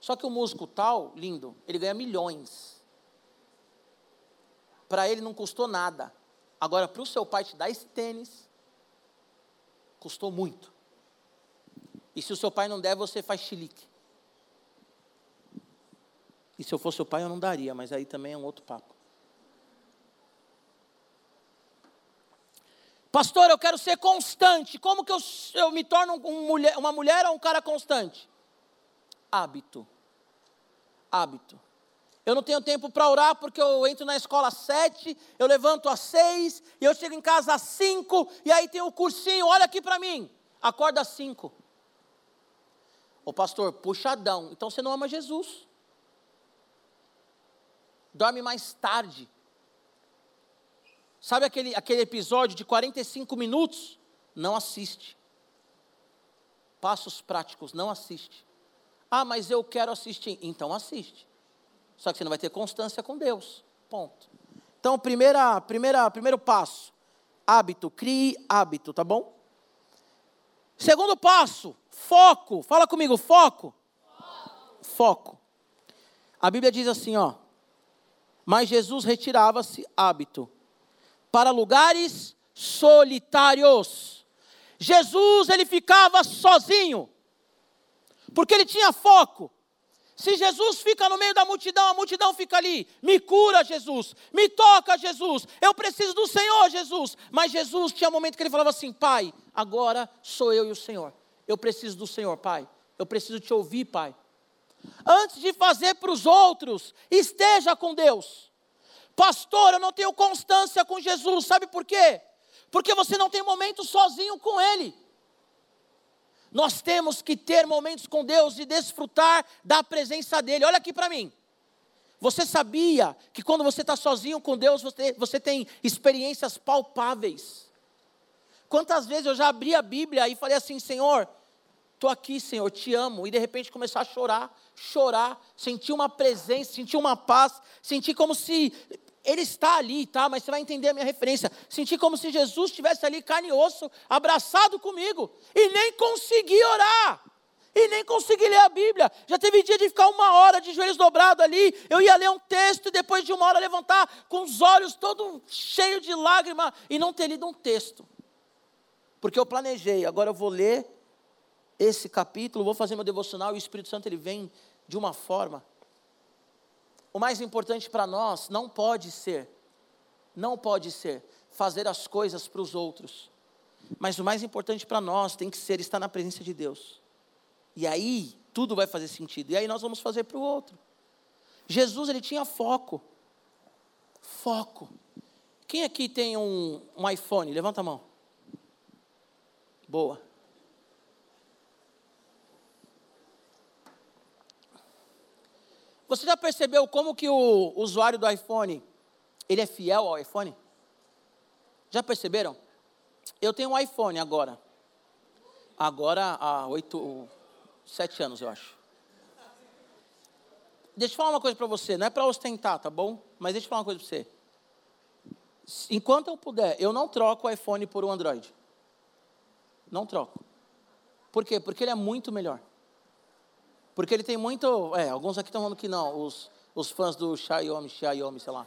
Só que o músico tal, lindo, ele ganha milhões. Para ele não custou nada. Agora, para o seu pai te dar esse tênis, custou muito. E se o seu pai não der, você faz chilique. E se eu fosse o pai, eu não daria, mas aí também é um outro papo. Pastor, eu quero ser constante. Como que eu, eu me torno um mulher, uma mulher ou um cara constante? Hábito. Hábito. Eu não tenho tempo para orar porque eu entro na escola às sete, eu levanto às seis, e eu chego em casa às cinco, e aí tem o cursinho, olha aqui para mim. Acorda às cinco. Ô pastor, puxadão. Então você não ama Jesus. Dorme mais tarde. Sabe aquele, aquele episódio de 45 minutos? Não assiste. Passos práticos, não assiste. Ah, mas eu quero assistir. Então assiste. Só que você não vai ter constância com Deus. Ponto. Então, primeira, primeira, primeiro passo: hábito. Crie hábito, tá bom? Segundo passo: foco. Fala comigo, foco. Foco. foco. A Bíblia diz assim, ó. Mas Jesus retirava-se hábito para lugares solitários. Jesus, ele ficava sozinho, porque ele tinha foco. Se Jesus fica no meio da multidão, a multidão fica ali. Me cura, Jesus. Me toca, Jesus. Eu preciso do Senhor, Jesus. Mas Jesus tinha um momento que ele falava assim: Pai, agora sou eu e o Senhor. Eu preciso do Senhor, Pai. Eu preciso te ouvir, Pai. Antes de fazer para os outros, esteja com Deus. Pastor, eu não tenho constância com Jesus, sabe por quê? Porque você não tem momento sozinho com Ele. Nós temos que ter momentos com Deus e desfrutar da presença dEle. Olha aqui para mim. Você sabia que quando você está sozinho com Deus, você, você tem experiências palpáveis? Quantas vezes eu já abri a Bíblia e falei assim, Senhor, estou aqui, Senhor, te amo, e de repente começar a chorar, chorar, sentir uma presença, sentir uma paz, sentir como se ele está ali, tá? Mas você vai entender a minha referência. Senti como se Jesus estivesse ali carne e osso, abraçado comigo, e nem consegui orar. E nem consegui ler a Bíblia. Já teve dia de ficar uma hora de joelhos dobrados ali. Eu ia ler um texto e depois de uma hora levantar com os olhos todo cheio de lágrima e não ter lido um texto. Porque eu planejei, agora eu vou ler esse capítulo, vou fazer meu devocional e o Espírito Santo ele vem de uma forma o mais importante para nós não pode ser, não pode ser fazer as coisas para os outros. Mas o mais importante para nós tem que ser estar na presença de Deus. E aí tudo vai fazer sentido. E aí nós vamos fazer para o outro. Jesus ele tinha foco. Foco. Quem aqui tem um, um iPhone? Levanta a mão. Boa. Você já percebeu como que o usuário do iPhone, ele é fiel ao iPhone? Já perceberam? Eu tenho um iPhone agora. Agora há oito, sete anos, eu acho. Deixa eu falar uma coisa para você, não é para ostentar, tá bom? Mas deixa eu falar uma coisa para você. Enquanto eu puder, eu não troco o iPhone por um Android. Não troco. Por quê? Porque ele é muito melhor. Porque ele tem muito. É, alguns aqui estão falando que não, os, os fãs do Xiaomi, Xiaomi, sei lá.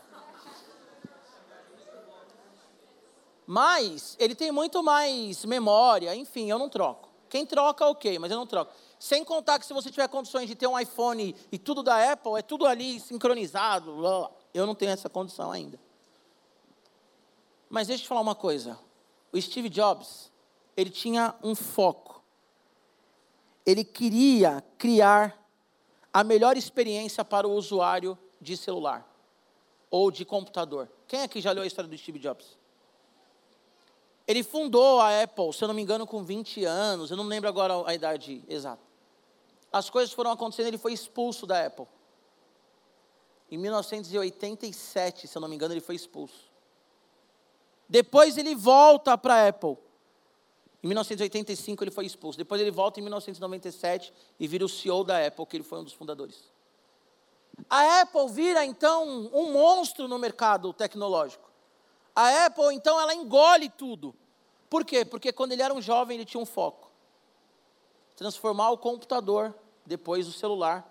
Mas ele tem muito mais memória, enfim, eu não troco. Quem troca, ok, mas eu não troco. Sem contar que se você tiver condições de ter um iPhone e tudo da Apple, é tudo ali sincronizado. Eu não tenho essa condição ainda. Mas deixa eu te falar uma coisa. O Steve Jobs, ele tinha um foco. Ele queria criar a melhor experiência para o usuário de celular ou de computador. Quem aqui já leu a história do Steve Jobs? Ele fundou a Apple, se eu não me engano, com 20 anos, eu não lembro agora a idade exata. As coisas foram acontecendo, ele foi expulso da Apple. Em 1987, se eu não me engano, ele foi expulso. Depois ele volta para a Apple. Em 1985 ele foi expulso. Depois ele volta em 1997 e vira o CEO da Apple, que ele foi um dos fundadores. A Apple vira então um monstro no mercado tecnológico. A Apple, então, ela engole tudo. Por quê? Porque quando ele era um jovem, ele tinha um foco: transformar o computador, depois o celular,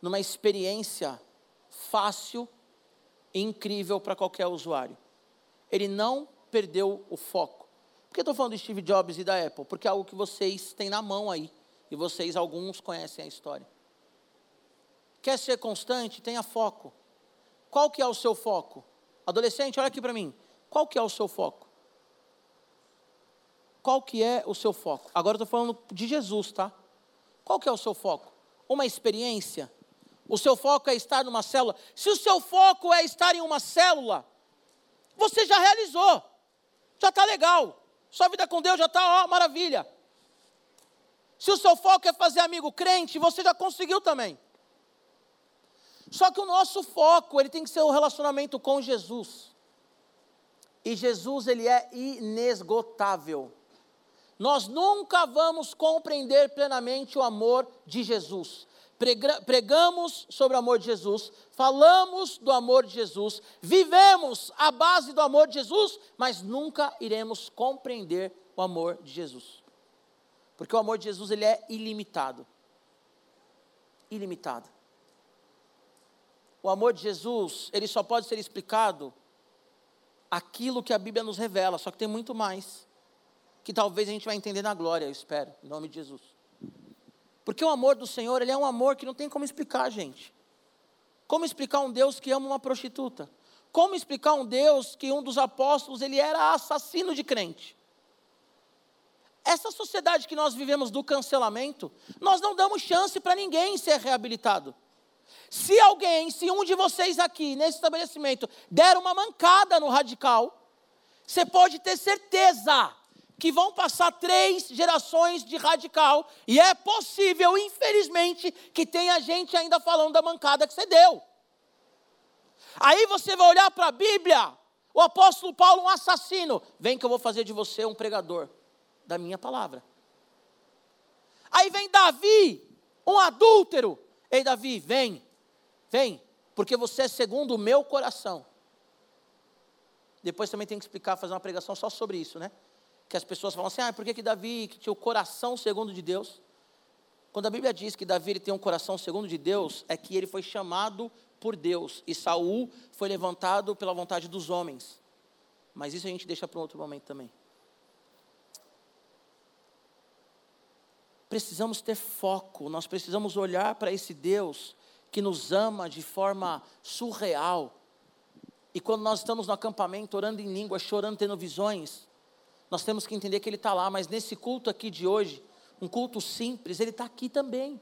numa experiência fácil e incrível para qualquer usuário. Ele não perdeu o foco. Por que estou falando de Steve Jobs e da Apple? Porque é algo que vocês têm na mão aí. E vocês, alguns, conhecem a história. Quer ser constante? Tenha foco. Qual que é o seu foco? Adolescente, olha aqui para mim. Qual que é o seu foco? Qual que é o seu foco? Agora estou falando de Jesus, tá? Qual que é o seu foco? Uma experiência? O seu foco é estar numa célula? Se o seu foco é estar em uma célula, você já realizou. Já está legal. Sua vida com Deus já está, ó, maravilha. Se o seu foco é fazer amigo crente, você já conseguiu também. Só que o nosso foco, ele tem que ser o relacionamento com Jesus. E Jesus, ele é inesgotável. Nós nunca vamos compreender plenamente o amor de Jesus. Pregamos sobre o amor de Jesus, falamos do amor de Jesus, vivemos a base do amor de Jesus, mas nunca iremos compreender o amor de Jesus. Porque o amor de Jesus ele é ilimitado. Ilimitado. O amor de Jesus, ele só pode ser explicado aquilo que a Bíblia nos revela, só que tem muito mais, que talvez a gente vai entender na glória, eu espero, em nome de Jesus. Porque o amor do Senhor, ele é um amor que não tem como explicar, gente. Como explicar um Deus que ama uma prostituta? Como explicar um Deus que um dos apóstolos, ele era assassino de crente? Essa sociedade que nós vivemos do cancelamento, nós não damos chance para ninguém ser reabilitado. Se alguém, se um de vocês aqui nesse estabelecimento der uma mancada no radical, você pode ter certeza que vão passar três gerações de radical, e é possível, infelizmente, que tenha gente ainda falando da mancada que você deu. Aí você vai olhar para a Bíblia, o apóstolo Paulo, um assassino, vem que eu vou fazer de você um pregador da minha palavra. Aí vem Davi, um adúltero, Ei, Davi, vem, vem, porque você é segundo o meu coração. Depois também tem que explicar, fazer uma pregação só sobre isso, né? Que as pessoas falam assim, ah, por que, que Davi que tinha o coração segundo de Deus? Quando a Bíblia diz que Davi ele tem um coração segundo de Deus, é que ele foi chamado por Deus e Saul foi levantado pela vontade dos homens. Mas isso a gente deixa para um outro momento também. precisamos ter foco, nós precisamos olhar para esse Deus que nos ama de forma surreal. E quando nós estamos no acampamento, orando em língua, chorando, tendo visões, nós temos que entender que Ele está lá, mas nesse culto aqui de hoje, um culto simples, Ele está aqui também.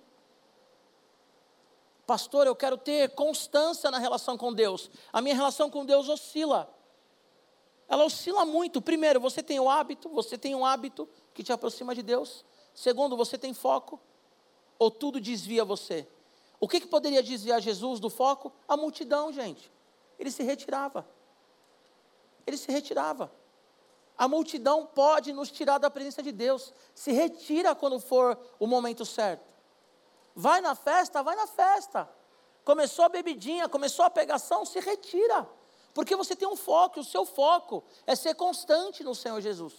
Pastor, eu quero ter constância na relação com Deus. A minha relação com Deus oscila. Ela oscila muito. Primeiro, você tem o hábito, você tem um hábito que te aproxima de Deus. Segundo, você tem foco. Ou tudo desvia você? O que, que poderia desviar Jesus do foco? A multidão, gente. Ele se retirava. Ele se retirava. A multidão pode nos tirar da presença de Deus. Se retira quando for o momento certo. Vai na festa, vai na festa. Começou a bebidinha, começou a pegação, se retira. Porque você tem um foco, o seu foco é ser constante no Senhor Jesus.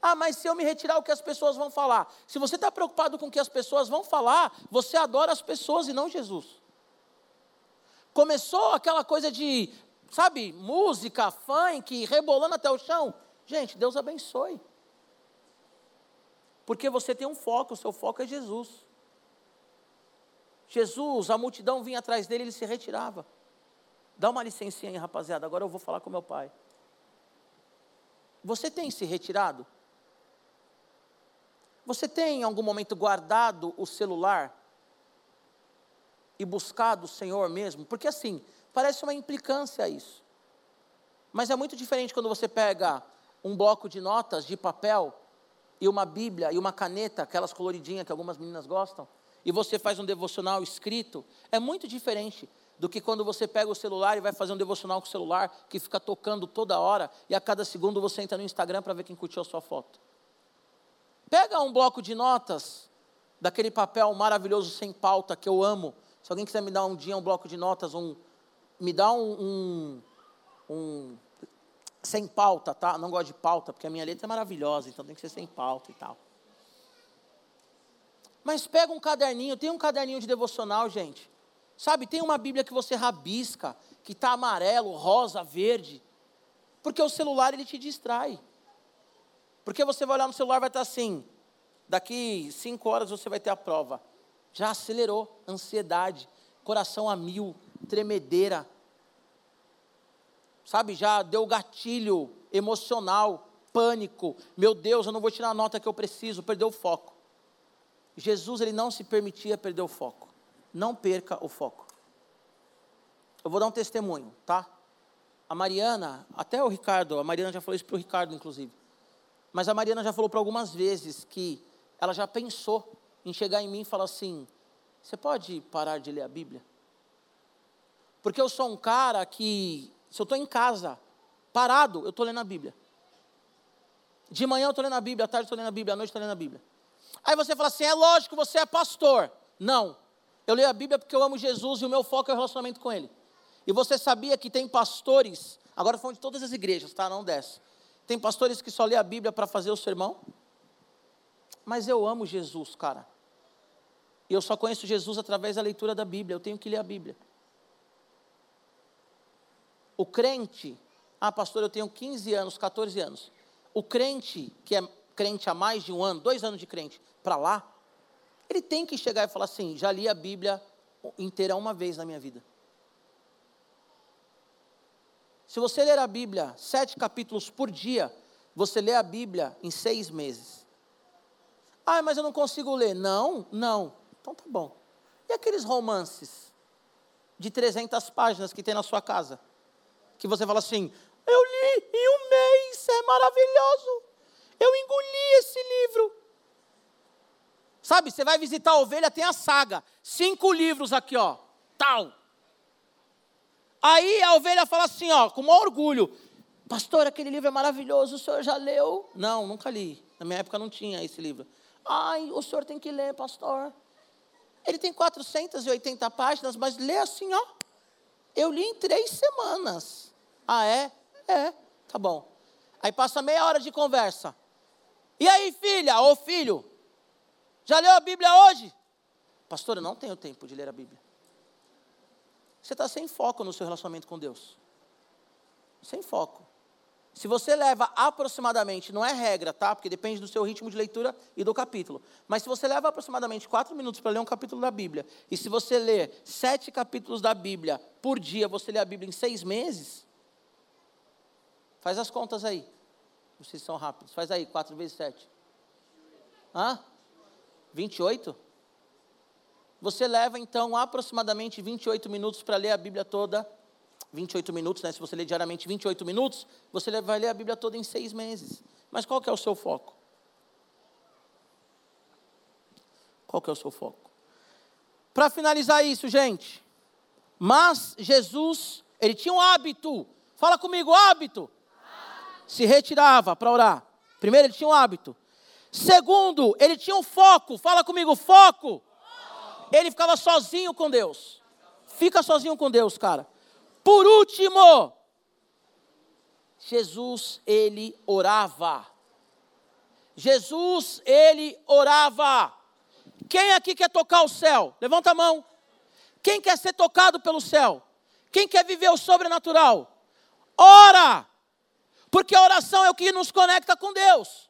Ah, mas se eu me retirar, o que as pessoas vão falar? Se você está preocupado com o que as pessoas vão falar, você adora as pessoas e não Jesus. Começou aquela coisa de, sabe, música, funk, rebolando até o chão. Gente, Deus abençoe. Porque você tem um foco, o seu foco é Jesus. Jesus, a multidão vinha atrás dele, ele se retirava. Dá uma licencinha aí, rapaziada, agora eu vou falar com meu pai. Você tem se retirado? Você tem em algum momento guardado o celular e buscado o Senhor mesmo? Porque assim, parece uma implicância isso. Mas é muito diferente quando você pega um bloco de notas de papel e uma Bíblia e uma caneta, aquelas coloridinhas que algumas meninas gostam, e você faz um devocional escrito. É muito diferente do que quando você pega o celular e vai fazer um devocional com o celular que fica tocando toda hora e a cada segundo você entra no Instagram para ver quem curtiu a sua foto. Pega um bloco de notas daquele papel maravilhoso sem pauta que eu amo. Se alguém quiser me dar um dia um bloco de notas, um, me dá um, um, um sem pauta, tá? Não gosto de pauta porque a minha letra é maravilhosa, então tem que ser sem pauta e tal. Mas pega um caderninho, tem um caderninho de devocional, gente. Sabe, tem uma Bíblia que você rabisca, que está amarelo, rosa, verde. Porque o celular ele te distrai. Porque você vai olhar no celular vai estar assim, daqui cinco horas você vai ter a prova. Já acelerou, ansiedade, coração a mil, tremedeira. Sabe, já deu gatilho emocional, pânico. Meu Deus, eu não vou tirar a nota que eu preciso, perdeu o foco. Jesus ele não se permitia perder o foco. Não perca o foco. Eu vou dar um testemunho, tá? A Mariana, até o Ricardo, a Mariana já falou isso para o Ricardo, inclusive. Mas a Mariana já falou para algumas vezes que ela já pensou em chegar em mim e falar assim: você pode parar de ler a Bíblia? Porque eu sou um cara que, se eu estou em casa, parado, eu estou lendo a Bíblia. De manhã eu estou lendo a Bíblia, à tarde eu estou lendo a Bíblia, à noite estou lendo a Bíblia. Aí você fala assim: é lógico, você é pastor. Não, eu leio a Bíblia porque eu amo Jesus e o meu foco é o relacionamento com Ele. E você sabia que tem pastores, agora falando de todas as igrejas, tá? Não desce. Tem pastores que só lê a Bíblia para fazer o sermão? Mas eu amo Jesus, cara. E eu só conheço Jesus através da leitura da Bíblia. Eu tenho que ler a Bíblia. O crente, ah, pastor, eu tenho 15 anos, 14 anos. O crente, que é crente há mais de um ano, dois anos de crente, para lá, ele tem que chegar e falar assim: já li a Bíblia inteira uma vez na minha vida. Se você ler a Bíblia sete capítulos por dia, você lê a Bíblia em seis meses. Ah, mas eu não consigo ler. Não, não. Então tá bom. E aqueles romances de 300 páginas que tem na sua casa? Que você fala assim: eu li em um mês, é maravilhoso. Eu engoli esse livro. Sabe, você vai visitar a ovelha, tem a saga. Cinco livros aqui, ó. Tal. Aí a ovelha fala assim, ó, com maior orgulho. Pastor, aquele livro é maravilhoso, o senhor já leu? Não, nunca li. Na minha época não tinha esse livro. Ai, o senhor tem que ler, pastor. Ele tem 480 páginas, mas lê assim, ó. Eu li em três semanas. Ah, é? É, tá bom. Aí passa meia hora de conversa. E aí, filha ou filho? Já leu a Bíblia hoje? Pastor, eu não tenho tempo de ler a Bíblia. Você está sem foco no seu relacionamento com Deus. Sem foco. Se você leva aproximadamente, não é regra, tá? Porque depende do seu ritmo de leitura e do capítulo. Mas se você leva aproximadamente quatro minutos para ler um capítulo da Bíblia, e se você ler sete capítulos da Bíblia por dia, você lê a Bíblia em seis meses, Faz as contas aí. Vocês são rápidos. Faz aí, 4 vezes 7. Hã? 28? Você leva então aproximadamente 28 minutos para ler a Bíblia toda. 28 minutos, né? Se você ler diariamente 28 minutos, você vai ler a Bíblia toda em seis meses. Mas qual que é o seu foco? Qual que é o seu foco? Para finalizar isso, gente. Mas Jesus, ele tinha um hábito. Fala comigo, hábito. Se retirava para orar. Primeiro, ele tinha um hábito. Segundo, ele tinha um foco. Fala comigo, foco. Ele ficava sozinho com Deus. Fica sozinho com Deus, cara. Por último, Jesus, ele orava. Jesus, ele orava. Quem aqui quer tocar o céu? Levanta a mão. Quem quer ser tocado pelo céu? Quem quer viver o sobrenatural? Ora! Porque a oração é o que nos conecta com Deus.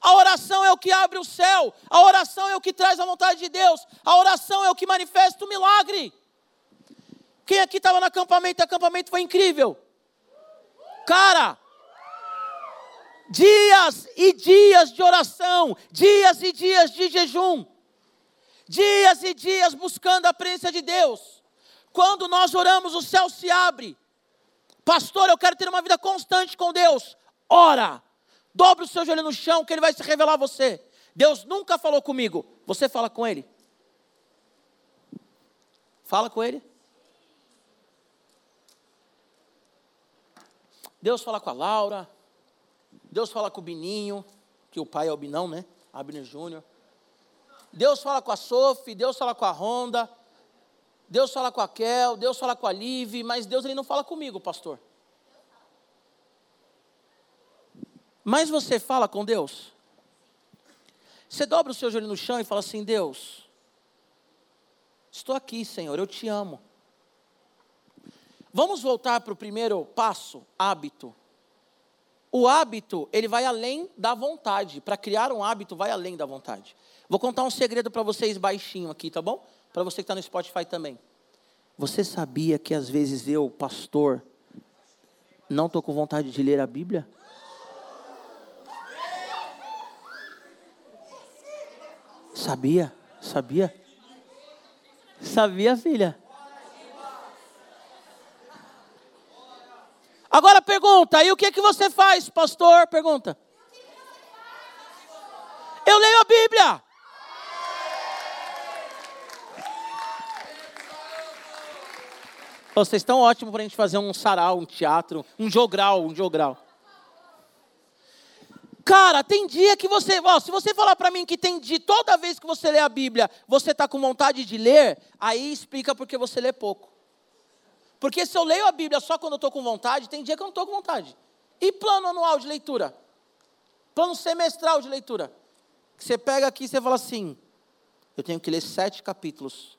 A oração é o que abre o céu. A oração é o que traz a vontade de Deus. A oração é o que manifesta o milagre. Quem aqui estava no acampamento? O acampamento foi incrível. Cara, dias e dias de oração, dias e dias de jejum, dias e dias buscando a presença de Deus. Quando nós oramos, o céu se abre. Pastor, eu quero ter uma vida constante com Deus. Ora, Dobre o seu joelho no chão que ele vai se revelar a você. Deus nunca falou comigo. Você fala com ele. Fala com ele. Deus fala com a Laura. Deus fala com o Bininho, que o pai é o Binão, né? Abner Júnior. Deus fala com a Sophie, Deus fala com a Honda. Deus fala com a Kel, Deus fala com a Liv, mas Deus ele não fala comigo, pastor. Mas você fala com Deus? Você dobra o seu joelho no chão e fala assim: Deus, estou aqui, Senhor, eu te amo. Vamos voltar para o primeiro passo, hábito. O hábito, ele vai além da vontade. Para criar um hábito, vai além da vontade. Vou contar um segredo para vocês baixinho aqui, tá bom? Para você que está no Spotify também. Você sabia que às vezes eu, pastor, não estou com vontade de ler a Bíblia? Sabia? Sabia? Sabia, filha? Agora pergunta, e o que é que você faz, pastor? Pergunta. Eu leio a Bíblia. Vocês estão ótimos para a gente fazer um sarau, um teatro, um jogral, um jogral. Cara, tem dia que você, ó, se você falar para mim que tem dia, toda vez que você lê a Bíblia, você está com vontade de ler, aí explica porque você lê pouco. Porque se eu leio a Bíblia só quando eu estou com vontade, tem dia que eu não estou com vontade. E plano anual de leitura? Plano semestral de leitura? Você pega aqui e você fala assim, eu tenho que ler sete capítulos.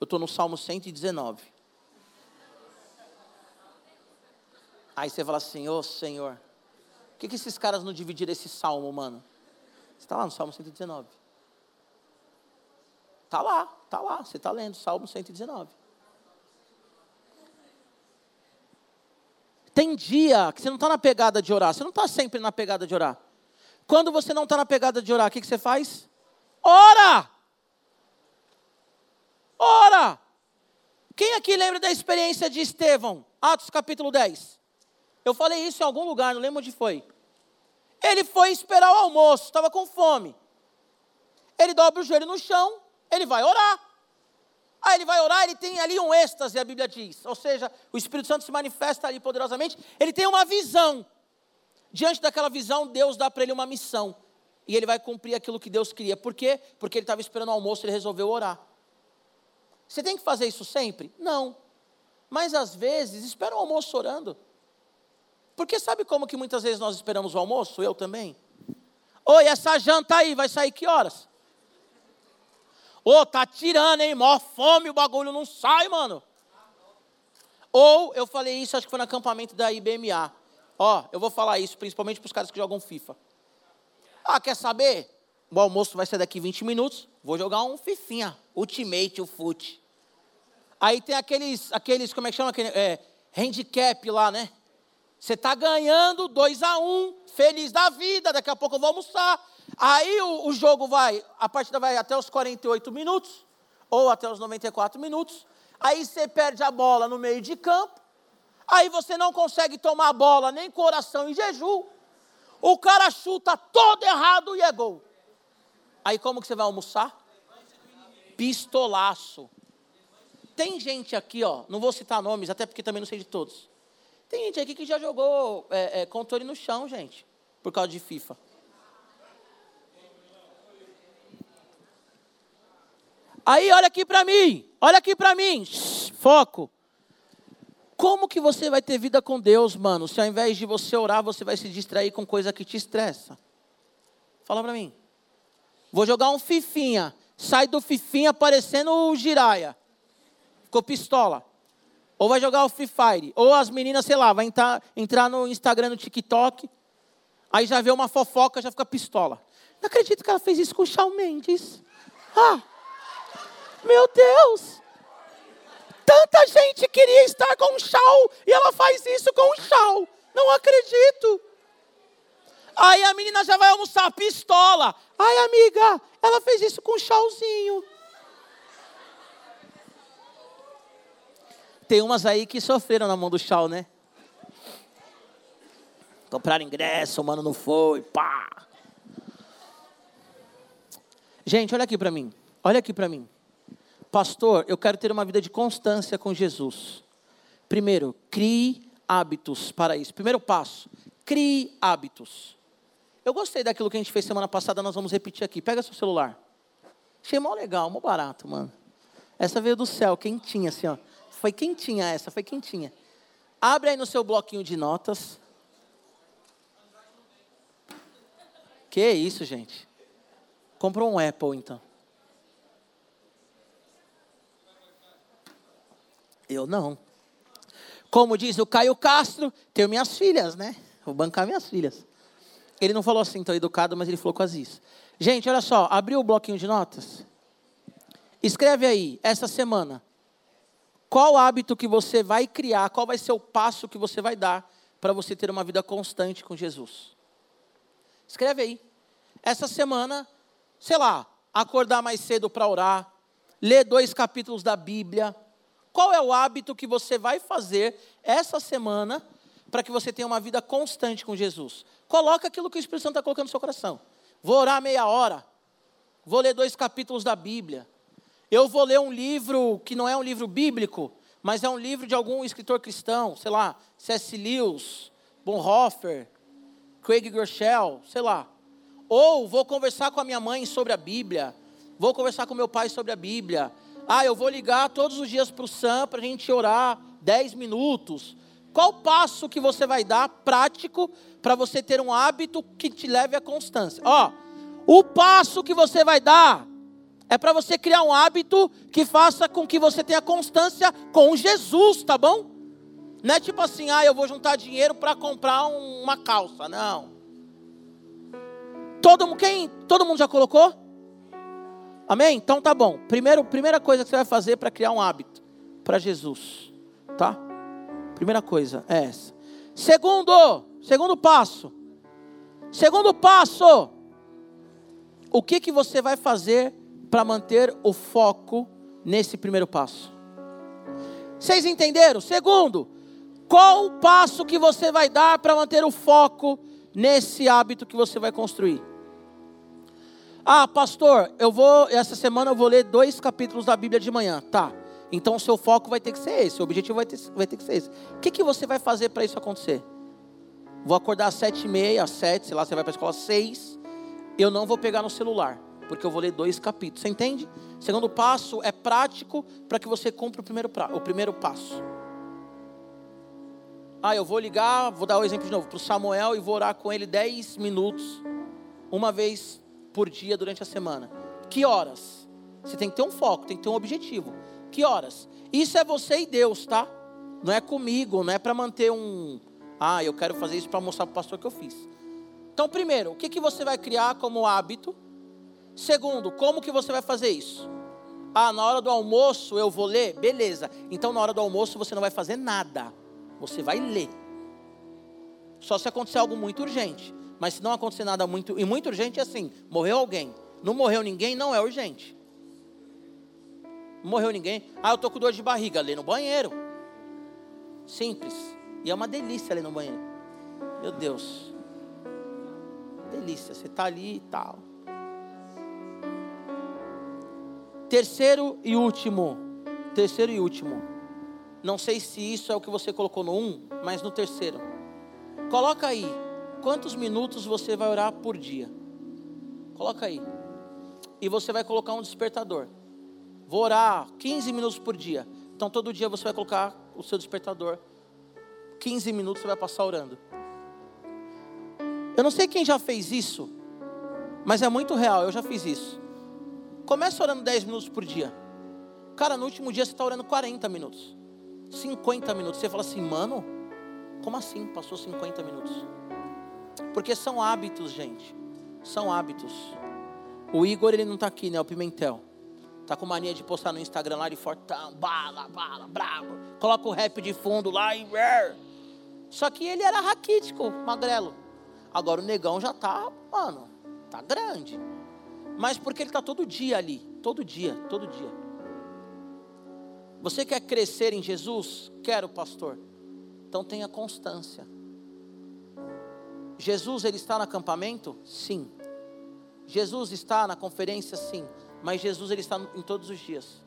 Eu estou no Salmo 119. Aí você fala assim, ô oh, Senhor, por que, que esses caras não dividiram esse salmo, mano? Está lá no Salmo 119. Está lá, está lá. Você está lendo, Salmo 119. Tem dia que você não está na pegada de orar. Você não está sempre na pegada de orar. Quando você não está na pegada de orar, o que, que você faz? Ora! Ora! Quem aqui lembra da experiência de Estevão? Atos capítulo 10. Eu falei isso em algum lugar, não lembro onde foi. Ele foi esperar o almoço, estava com fome. Ele dobra o joelho no chão, ele vai orar. Aí ele vai orar, ele tem ali um êxtase, a Bíblia diz. Ou seja, o Espírito Santo se manifesta ali poderosamente. Ele tem uma visão. Diante daquela visão, Deus dá para ele uma missão. E ele vai cumprir aquilo que Deus queria. Por quê? Porque ele estava esperando o almoço, ele resolveu orar. Você tem que fazer isso sempre? Não. Mas às vezes, espera o almoço orando. Porque sabe como que muitas vezes nós esperamos o almoço? Eu também. Oi, essa janta aí vai sair que horas? Ô, oh, tá tirando, hein? Mó fome, o bagulho não sai, mano. Ou, eu falei isso, acho que foi no acampamento da IBMA. Ó, eu vou falar isso, principalmente para os caras que jogam FIFA. Ah, quer saber? O almoço vai ser daqui 20 minutos. Vou jogar um fifinha. Ultimate, o foot. Aí tem aqueles, aqueles como é que chama? Aquele, é, handicap lá, né? Você está ganhando 2 a 1 um, feliz da vida, daqui a pouco eu vou almoçar. Aí o, o jogo vai, a partida vai até os 48 minutos, ou até os 94 minutos. Aí você perde a bola no meio de campo. Aí você não consegue tomar a bola nem com oração em jejum. O cara chuta todo errado e é gol. Aí como que você vai almoçar? Pistolaço. Tem gente aqui, ó, não vou citar nomes, até porque também não sei de todos. Tem gente aqui que já jogou é, é, controle no chão, gente, por causa de FIFA. Aí olha aqui para mim, olha aqui para mim, Shhh, foco. Como que você vai ter vida com Deus, mano, se ao invés de você orar, você vai se distrair com coisa que te estressa? Fala para mim. Vou jogar um fifinha, sai do fifinha parecendo o giraia. Ficou pistola. Ou vai jogar o Free Fire. Ou as meninas, sei lá, vai entrar, entrar no Instagram, no TikTok. Aí já vê uma fofoca, já fica pistola. Não acredito que ela fez isso com o Shawn Mendes. Ah! Meu Deus! Tanta gente queria estar com o Shawn e ela faz isso com o Shawn. Não acredito. Aí a menina já vai almoçar, pistola. Ai, amiga, ela fez isso com o Shawzinho. Tem umas aí que sofreram na mão do Shaw, né? Compraram ingresso, o mano não foi, pá. Gente, olha aqui para mim. Olha aqui para mim. Pastor, eu quero ter uma vida de constância com Jesus. Primeiro, crie hábitos para isso. Primeiro passo, crie hábitos. Eu gostei daquilo que a gente fez semana passada, nós vamos repetir aqui. Pega seu celular. Achei mó legal, mó barato, mano. Essa veio do céu, quentinha assim, ó. Foi quentinha essa, foi quentinha. Abre aí no seu bloquinho de notas. Que isso, gente? Comprou um Apple, então. Eu não. Como diz o Caio Castro, tenho minhas filhas, né? Vou bancar minhas filhas. Ele não falou assim tão educado, mas ele falou quase isso. Gente, olha só, abriu o bloquinho de notas? Escreve aí, essa semana, qual hábito que você vai criar? Qual vai ser o passo que você vai dar para você ter uma vida constante com Jesus? Escreve aí. Essa semana, sei lá, acordar mais cedo para orar, ler dois capítulos da Bíblia. Qual é o hábito que você vai fazer essa semana para que você tenha uma vida constante com Jesus? Coloca aquilo que o Espírito Santo está colocando no seu coração. Vou orar meia hora. Vou ler dois capítulos da Bíblia. Eu vou ler um livro que não é um livro bíblico, mas é um livro de algum escritor cristão, sei lá, C.S. Lewis, Bonhoeffer, Craig Groeschel, sei lá. Ou vou conversar com a minha mãe sobre a Bíblia, vou conversar com meu pai sobre a Bíblia. Ah, eu vou ligar todos os dias para o Sam para a gente orar 10 minutos. Qual passo que você vai dar prático para você ter um hábito que te leve à constância? Ó, o passo que você vai dar é para você criar um hábito que faça com que você tenha constância com Jesus, tá bom? Não é tipo assim, ah, eu vou juntar dinheiro para comprar uma calça. Não. Todo, quem, todo mundo já colocou? Amém? Então tá bom. Primeiro, primeira coisa que você vai fazer para criar um hábito para Jesus, tá? Primeira coisa é essa. Segundo, segundo passo. Segundo passo. O que que você vai fazer para manter o foco nesse primeiro passo. Vocês entenderam? Segundo, qual o passo que você vai dar para manter o foco nesse hábito que você vai construir? Ah, pastor, eu vou essa semana eu vou ler dois capítulos da Bíblia de manhã, tá? Então o seu foco vai ter que ser esse, o objetivo vai ter, vai ter que ser esse. O que, que você vai fazer para isso acontecer? Vou acordar às sete e meia, às sete, sei lá, você vai para a escola às seis. Eu não vou pegar no celular porque eu vou ler dois capítulos. Você entende? Segundo passo é prático para que você cumpra o primeiro, pra, o primeiro passo. Ah, eu vou ligar, vou dar o um exemplo de novo, para o Samuel e vou orar com ele 10 minutos, uma vez por dia durante a semana. Que horas? Você tem que ter um foco, tem que ter um objetivo. Que horas? Isso é você e Deus, tá? Não é comigo, não é para manter um. Ah, eu quero fazer isso para mostrar para o pastor que eu fiz. Então, primeiro, o que, que você vai criar como hábito Segundo, como que você vai fazer isso? Ah, na hora do almoço eu vou ler? Beleza. Então na hora do almoço você não vai fazer nada. Você vai ler. Só se acontecer algo muito urgente. Mas se não acontecer nada muito e muito urgente é assim, morreu alguém. Não morreu ninguém, não é urgente. Morreu ninguém. Ah, eu tô com dor de barriga, lê no banheiro. Simples. E é uma delícia ler no banheiro. Meu Deus. Delícia, você tá ali e tal. Terceiro e último. Terceiro e último. Não sei se isso é o que você colocou no um, mas no terceiro. Coloca aí. Quantos minutos você vai orar por dia? Coloca aí. E você vai colocar um despertador. Vou orar 15 minutos por dia. Então todo dia você vai colocar o seu despertador. 15 minutos você vai passar orando. Eu não sei quem já fez isso, mas é muito real. Eu já fiz isso. Começa orando 10 minutos por dia. Cara, no último dia você está orando 40 minutos. 50 minutos. Você fala assim, mano, como assim? Passou 50 minutos. Porque são hábitos, gente. São hábitos. O Igor, ele não está aqui, né? O Pimentel. Tá com mania de postar no Instagram lá de fortão, bala, bala, bravo. Coloca o rap de fundo lá e. Só que ele era raquítico, magrelo. Agora o negão já tá, mano, tá grande. Mas porque ele está todo dia ali, todo dia, todo dia. Você quer crescer em Jesus? Quero, pastor. Então tenha constância. Jesus ele está no acampamento? Sim. Jesus está na conferência? Sim. Mas Jesus ele está em todos os dias.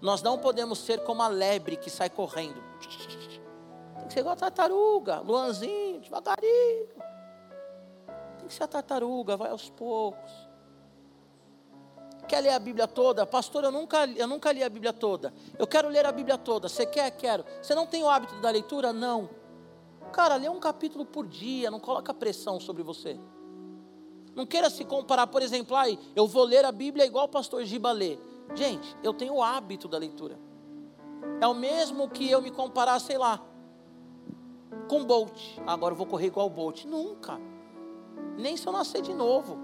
Nós não podemos ser como a lebre que sai correndo. Tem que ser igual a tartaruga, Luanzinho, devagarinho. Tem que ser a tartaruga, vai aos poucos quer ler a Bíblia toda? Pastor, eu nunca, eu nunca li a Bíblia toda. Eu quero ler a Bíblia toda. Você quer? Quero. Você não tem o hábito da leitura? Não. Cara, lê um capítulo por dia, não coloca pressão sobre você. Não queira se comparar, por exemplo, ai, eu vou ler a Bíblia igual o pastor Giba lê. Gente, eu tenho o hábito da leitura. É o mesmo que eu me comparar, sei lá, com Bolt. Agora eu vou correr igual o Bolt. Nunca. Nem se eu nascer de novo,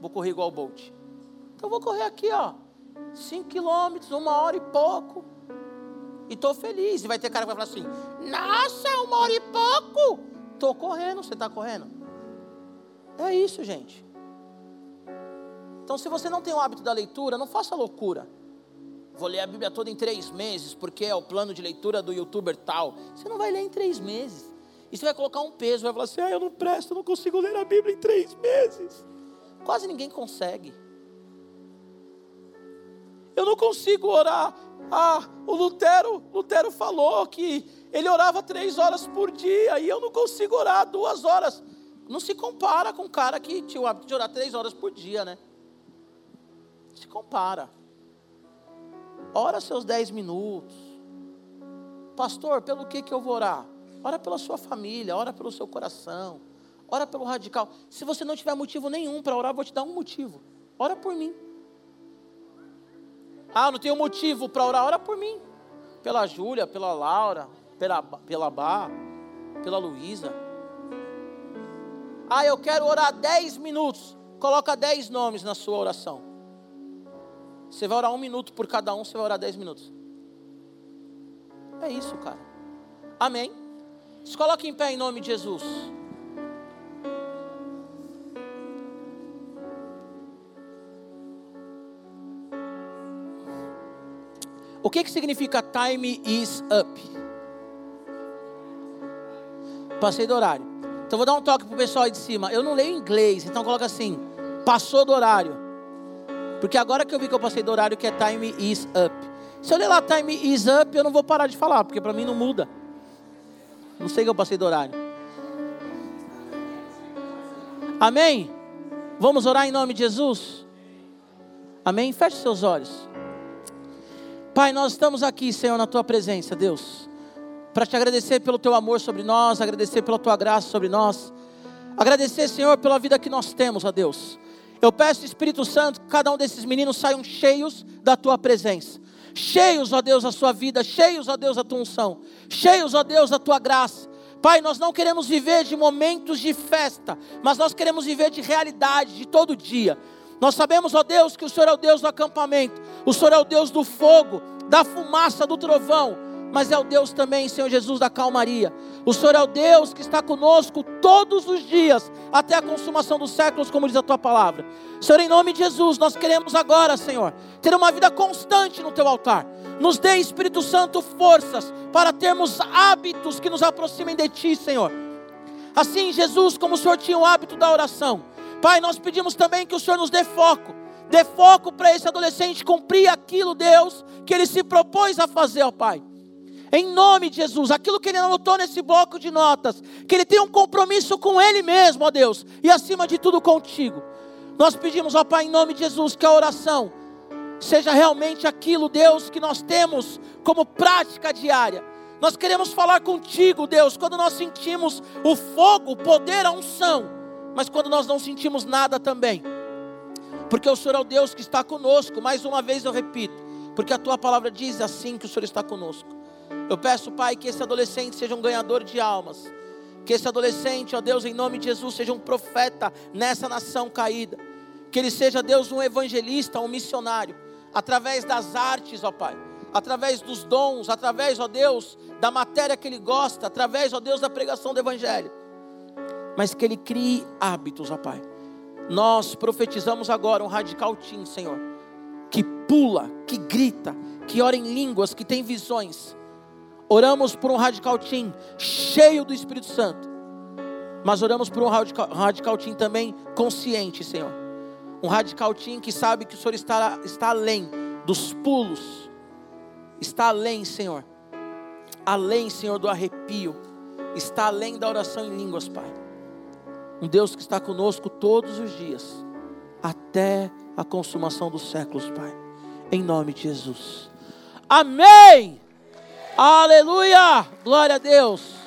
vou correr igual o Bolt. Eu vou correr aqui, ó. Cinco quilômetros, uma hora e pouco. E estou feliz. E vai ter cara que vai falar assim: Nossa, uma hora e pouco. Estou correndo, você está correndo? É isso, gente. Então, se você não tem o hábito da leitura, não faça loucura. Vou ler a Bíblia toda em três meses, porque é o plano de leitura do youtuber tal. Você não vai ler em três meses. E você vai colocar um peso, vai falar assim: ah, eu não presto, eu não consigo ler a Bíblia em três meses. Quase ninguém consegue. Eu não consigo orar. Ah, o Lutero, Lutero falou que ele orava três horas por dia e eu não consigo orar duas horas. Não se compara com um cara que tinha o hábito de orar três horas por dia, né? Se compara. Ora seus dez minutos. Pastor, pelo que, que eu vou orar? Ora pela sua família, ora pelo seu coração, ora pelo radical. Se você não tiver motivo nenhum para orar, vou te dar um motivo. Ora por mim. Ah, não tenho motivo para orar. Ora por mim. Pela Júlia, pela Laura, pela, pela Bá, pela Luísa. Ah, eu quero orar 10 minutos. Coloca 10 nomes na sua oração. Você vai orar um minuto por cada um, você vai orar 10 minutos. É isso, cara. Amém. Se coloque em pé em nome de Jesus. O que, que significa time is up? Passei do horário. Então vou dar um toque pro pessoal aí de cima. Eu não leio inglês, então coloca assim: passou do horário. Porque agora que eu vi que eu passei do horário, que é time is up. Se eu ler lá time is up, eu não vou parar de falar, porque para mim não muda. Não sei que eu passei do horário. Amém? Vamos orar em nome de Jesus? Amém? Feche seus olhos. Pai, nós estamos aqui, Senhor, na tua presença, Deus, para te agradecer pelo teu amor sobre nós, agradecer pela tua graça sobre nós, agradecer, Senhor, pela vida que nós temos, ó Deus. Eu peço, Espírito Santo, que cada um desses meninos saiam cheios da tua presença, cheios, ó Deus, da sua vida, cheios, ó Deus, da tua unção, cheios, ó Deus, da tua graça. Pai, nós não queremos viver de momentos de festa, mas nós queremos viver de realidade, de todo dia. Nós sabemos, ó Deus, que o Senhor é o Deus do acampamento, o Senhor é o Deus do fogo, da fumaça, do trovão. mas é o Deus também, Senhor Jesus, da calmaria. O Senhor é o Deus que está conosco todos os dias, até a consumação dos séculos, como diz a tua palavra. Senhor, em nome de Jesus, nós queremos agora, Senhor, ter uma vida constante no teu altar. Nos dê, Espírito Santo, forças para termos hábitos que nos aproximem de ti, Senhor. Assim, Jesus, como o Senhor tinha o hábito da oração, Pai, nós pedimos também que o Senhor nos dê foco. Dê foco para esse adolescente cumprir aquilo, Deus, que ele se propôs a fazer, ó Pai. Em nome de Jesus, aquilo que ele anotou nesse bloco de notas, que ele tenha um compromisso com ele mesmo, ó Deus, e acima de tudo contigo. Nós pedimos, ó Pai, em nome de Jesus, que a oração seja realmente aquilo, Deus, que nós temos como prática diária. Nós queremos falar contigo, Deus, quando nós sentimos o fogo, o poder, a unção, mas quando nós não sentimos nada também porque o Senhor é o Deus que está conosco. Mais uma vez eu repito, porque a tua palavra diz assim que o Senhor está conosco. Eu peço, Pai, que esse adolescente seja um ganhador de almas. Que esse adolescente, ó Deus, em nome de Jesus, seja um profeta nessa nação caída. Que ele seja, Deus, um evangelista, um missionário, através das artes, ó Pai, através dos dons, através, ó Deus, da matéria que ele gosta, através, ó Deus, da pregação do Evangelho. Mas que ele crie hábitos, ó Pai nós profetizamos agora um radical team, Senhor, que pula, que grita, que ora em línguas, que tem visões. Oramos por um radical team cheio do Espírito Santo. Mas oramos por um radical, radical team também consciente, Senhor. Um radical team que sabe que o Senhor está, está além dos pulos. Está além, Senhor. Além, Senhor, do arrepio. Está além da oração em línguas, Pai um Deus que está conosco todos os dias, até a consumação dos séculos, Pai. Em nome de Jesus. Amém! Aleluia! Glória a Deus!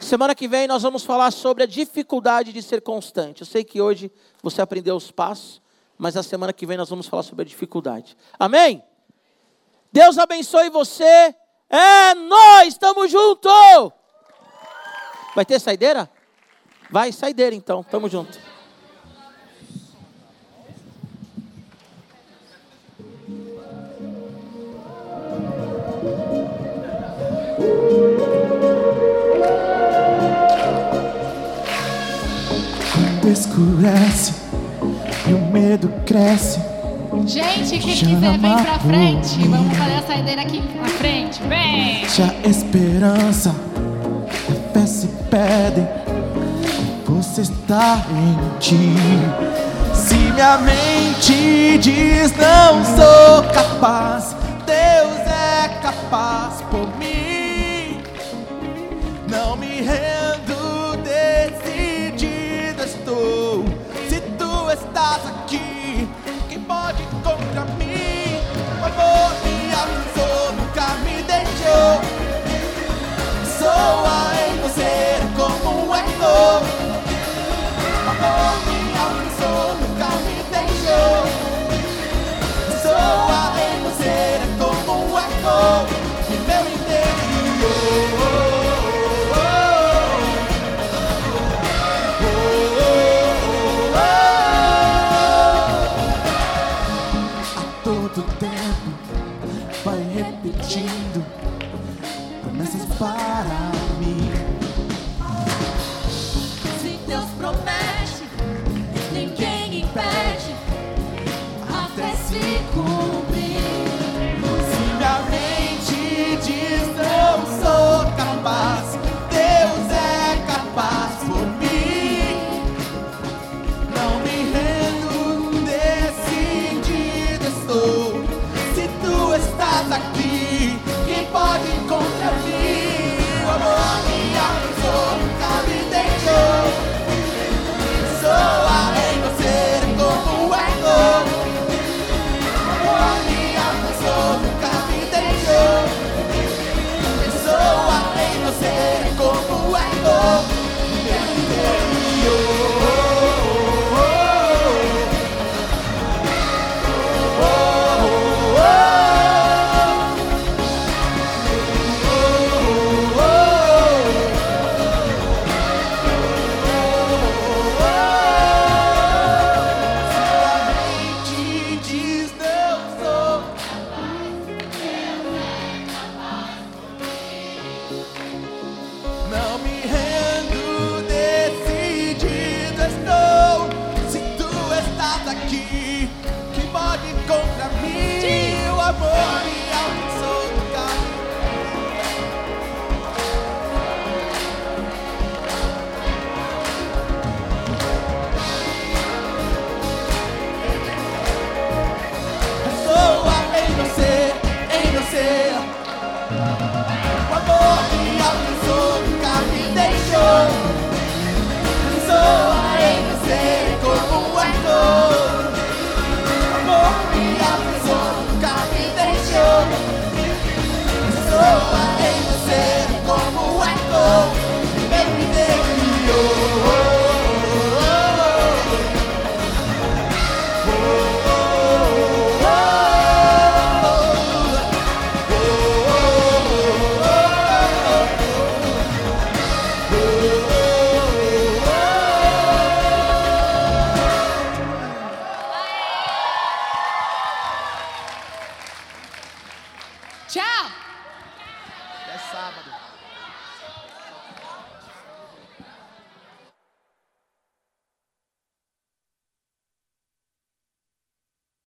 Semana que vem nós vamos falar sobre a dificuldade de ser constante. Eu sei que hoje você aprendeu os passos, mas na semana que vem nós vamos falar sobre a dificuldade. Amém? Deus abençoe você. É nós, estamos juntos. Vai ter saideira? Vai, saideira então, tamo junto. Quando escurece e o medo cresce. Gente, quem quiser vem pra frente. Vamos fazer a saideira aqui na frente. Vem! Já esperança fé se pede, você está em ti. Se minha mente diz não sou capaz, Soa em você como um eco.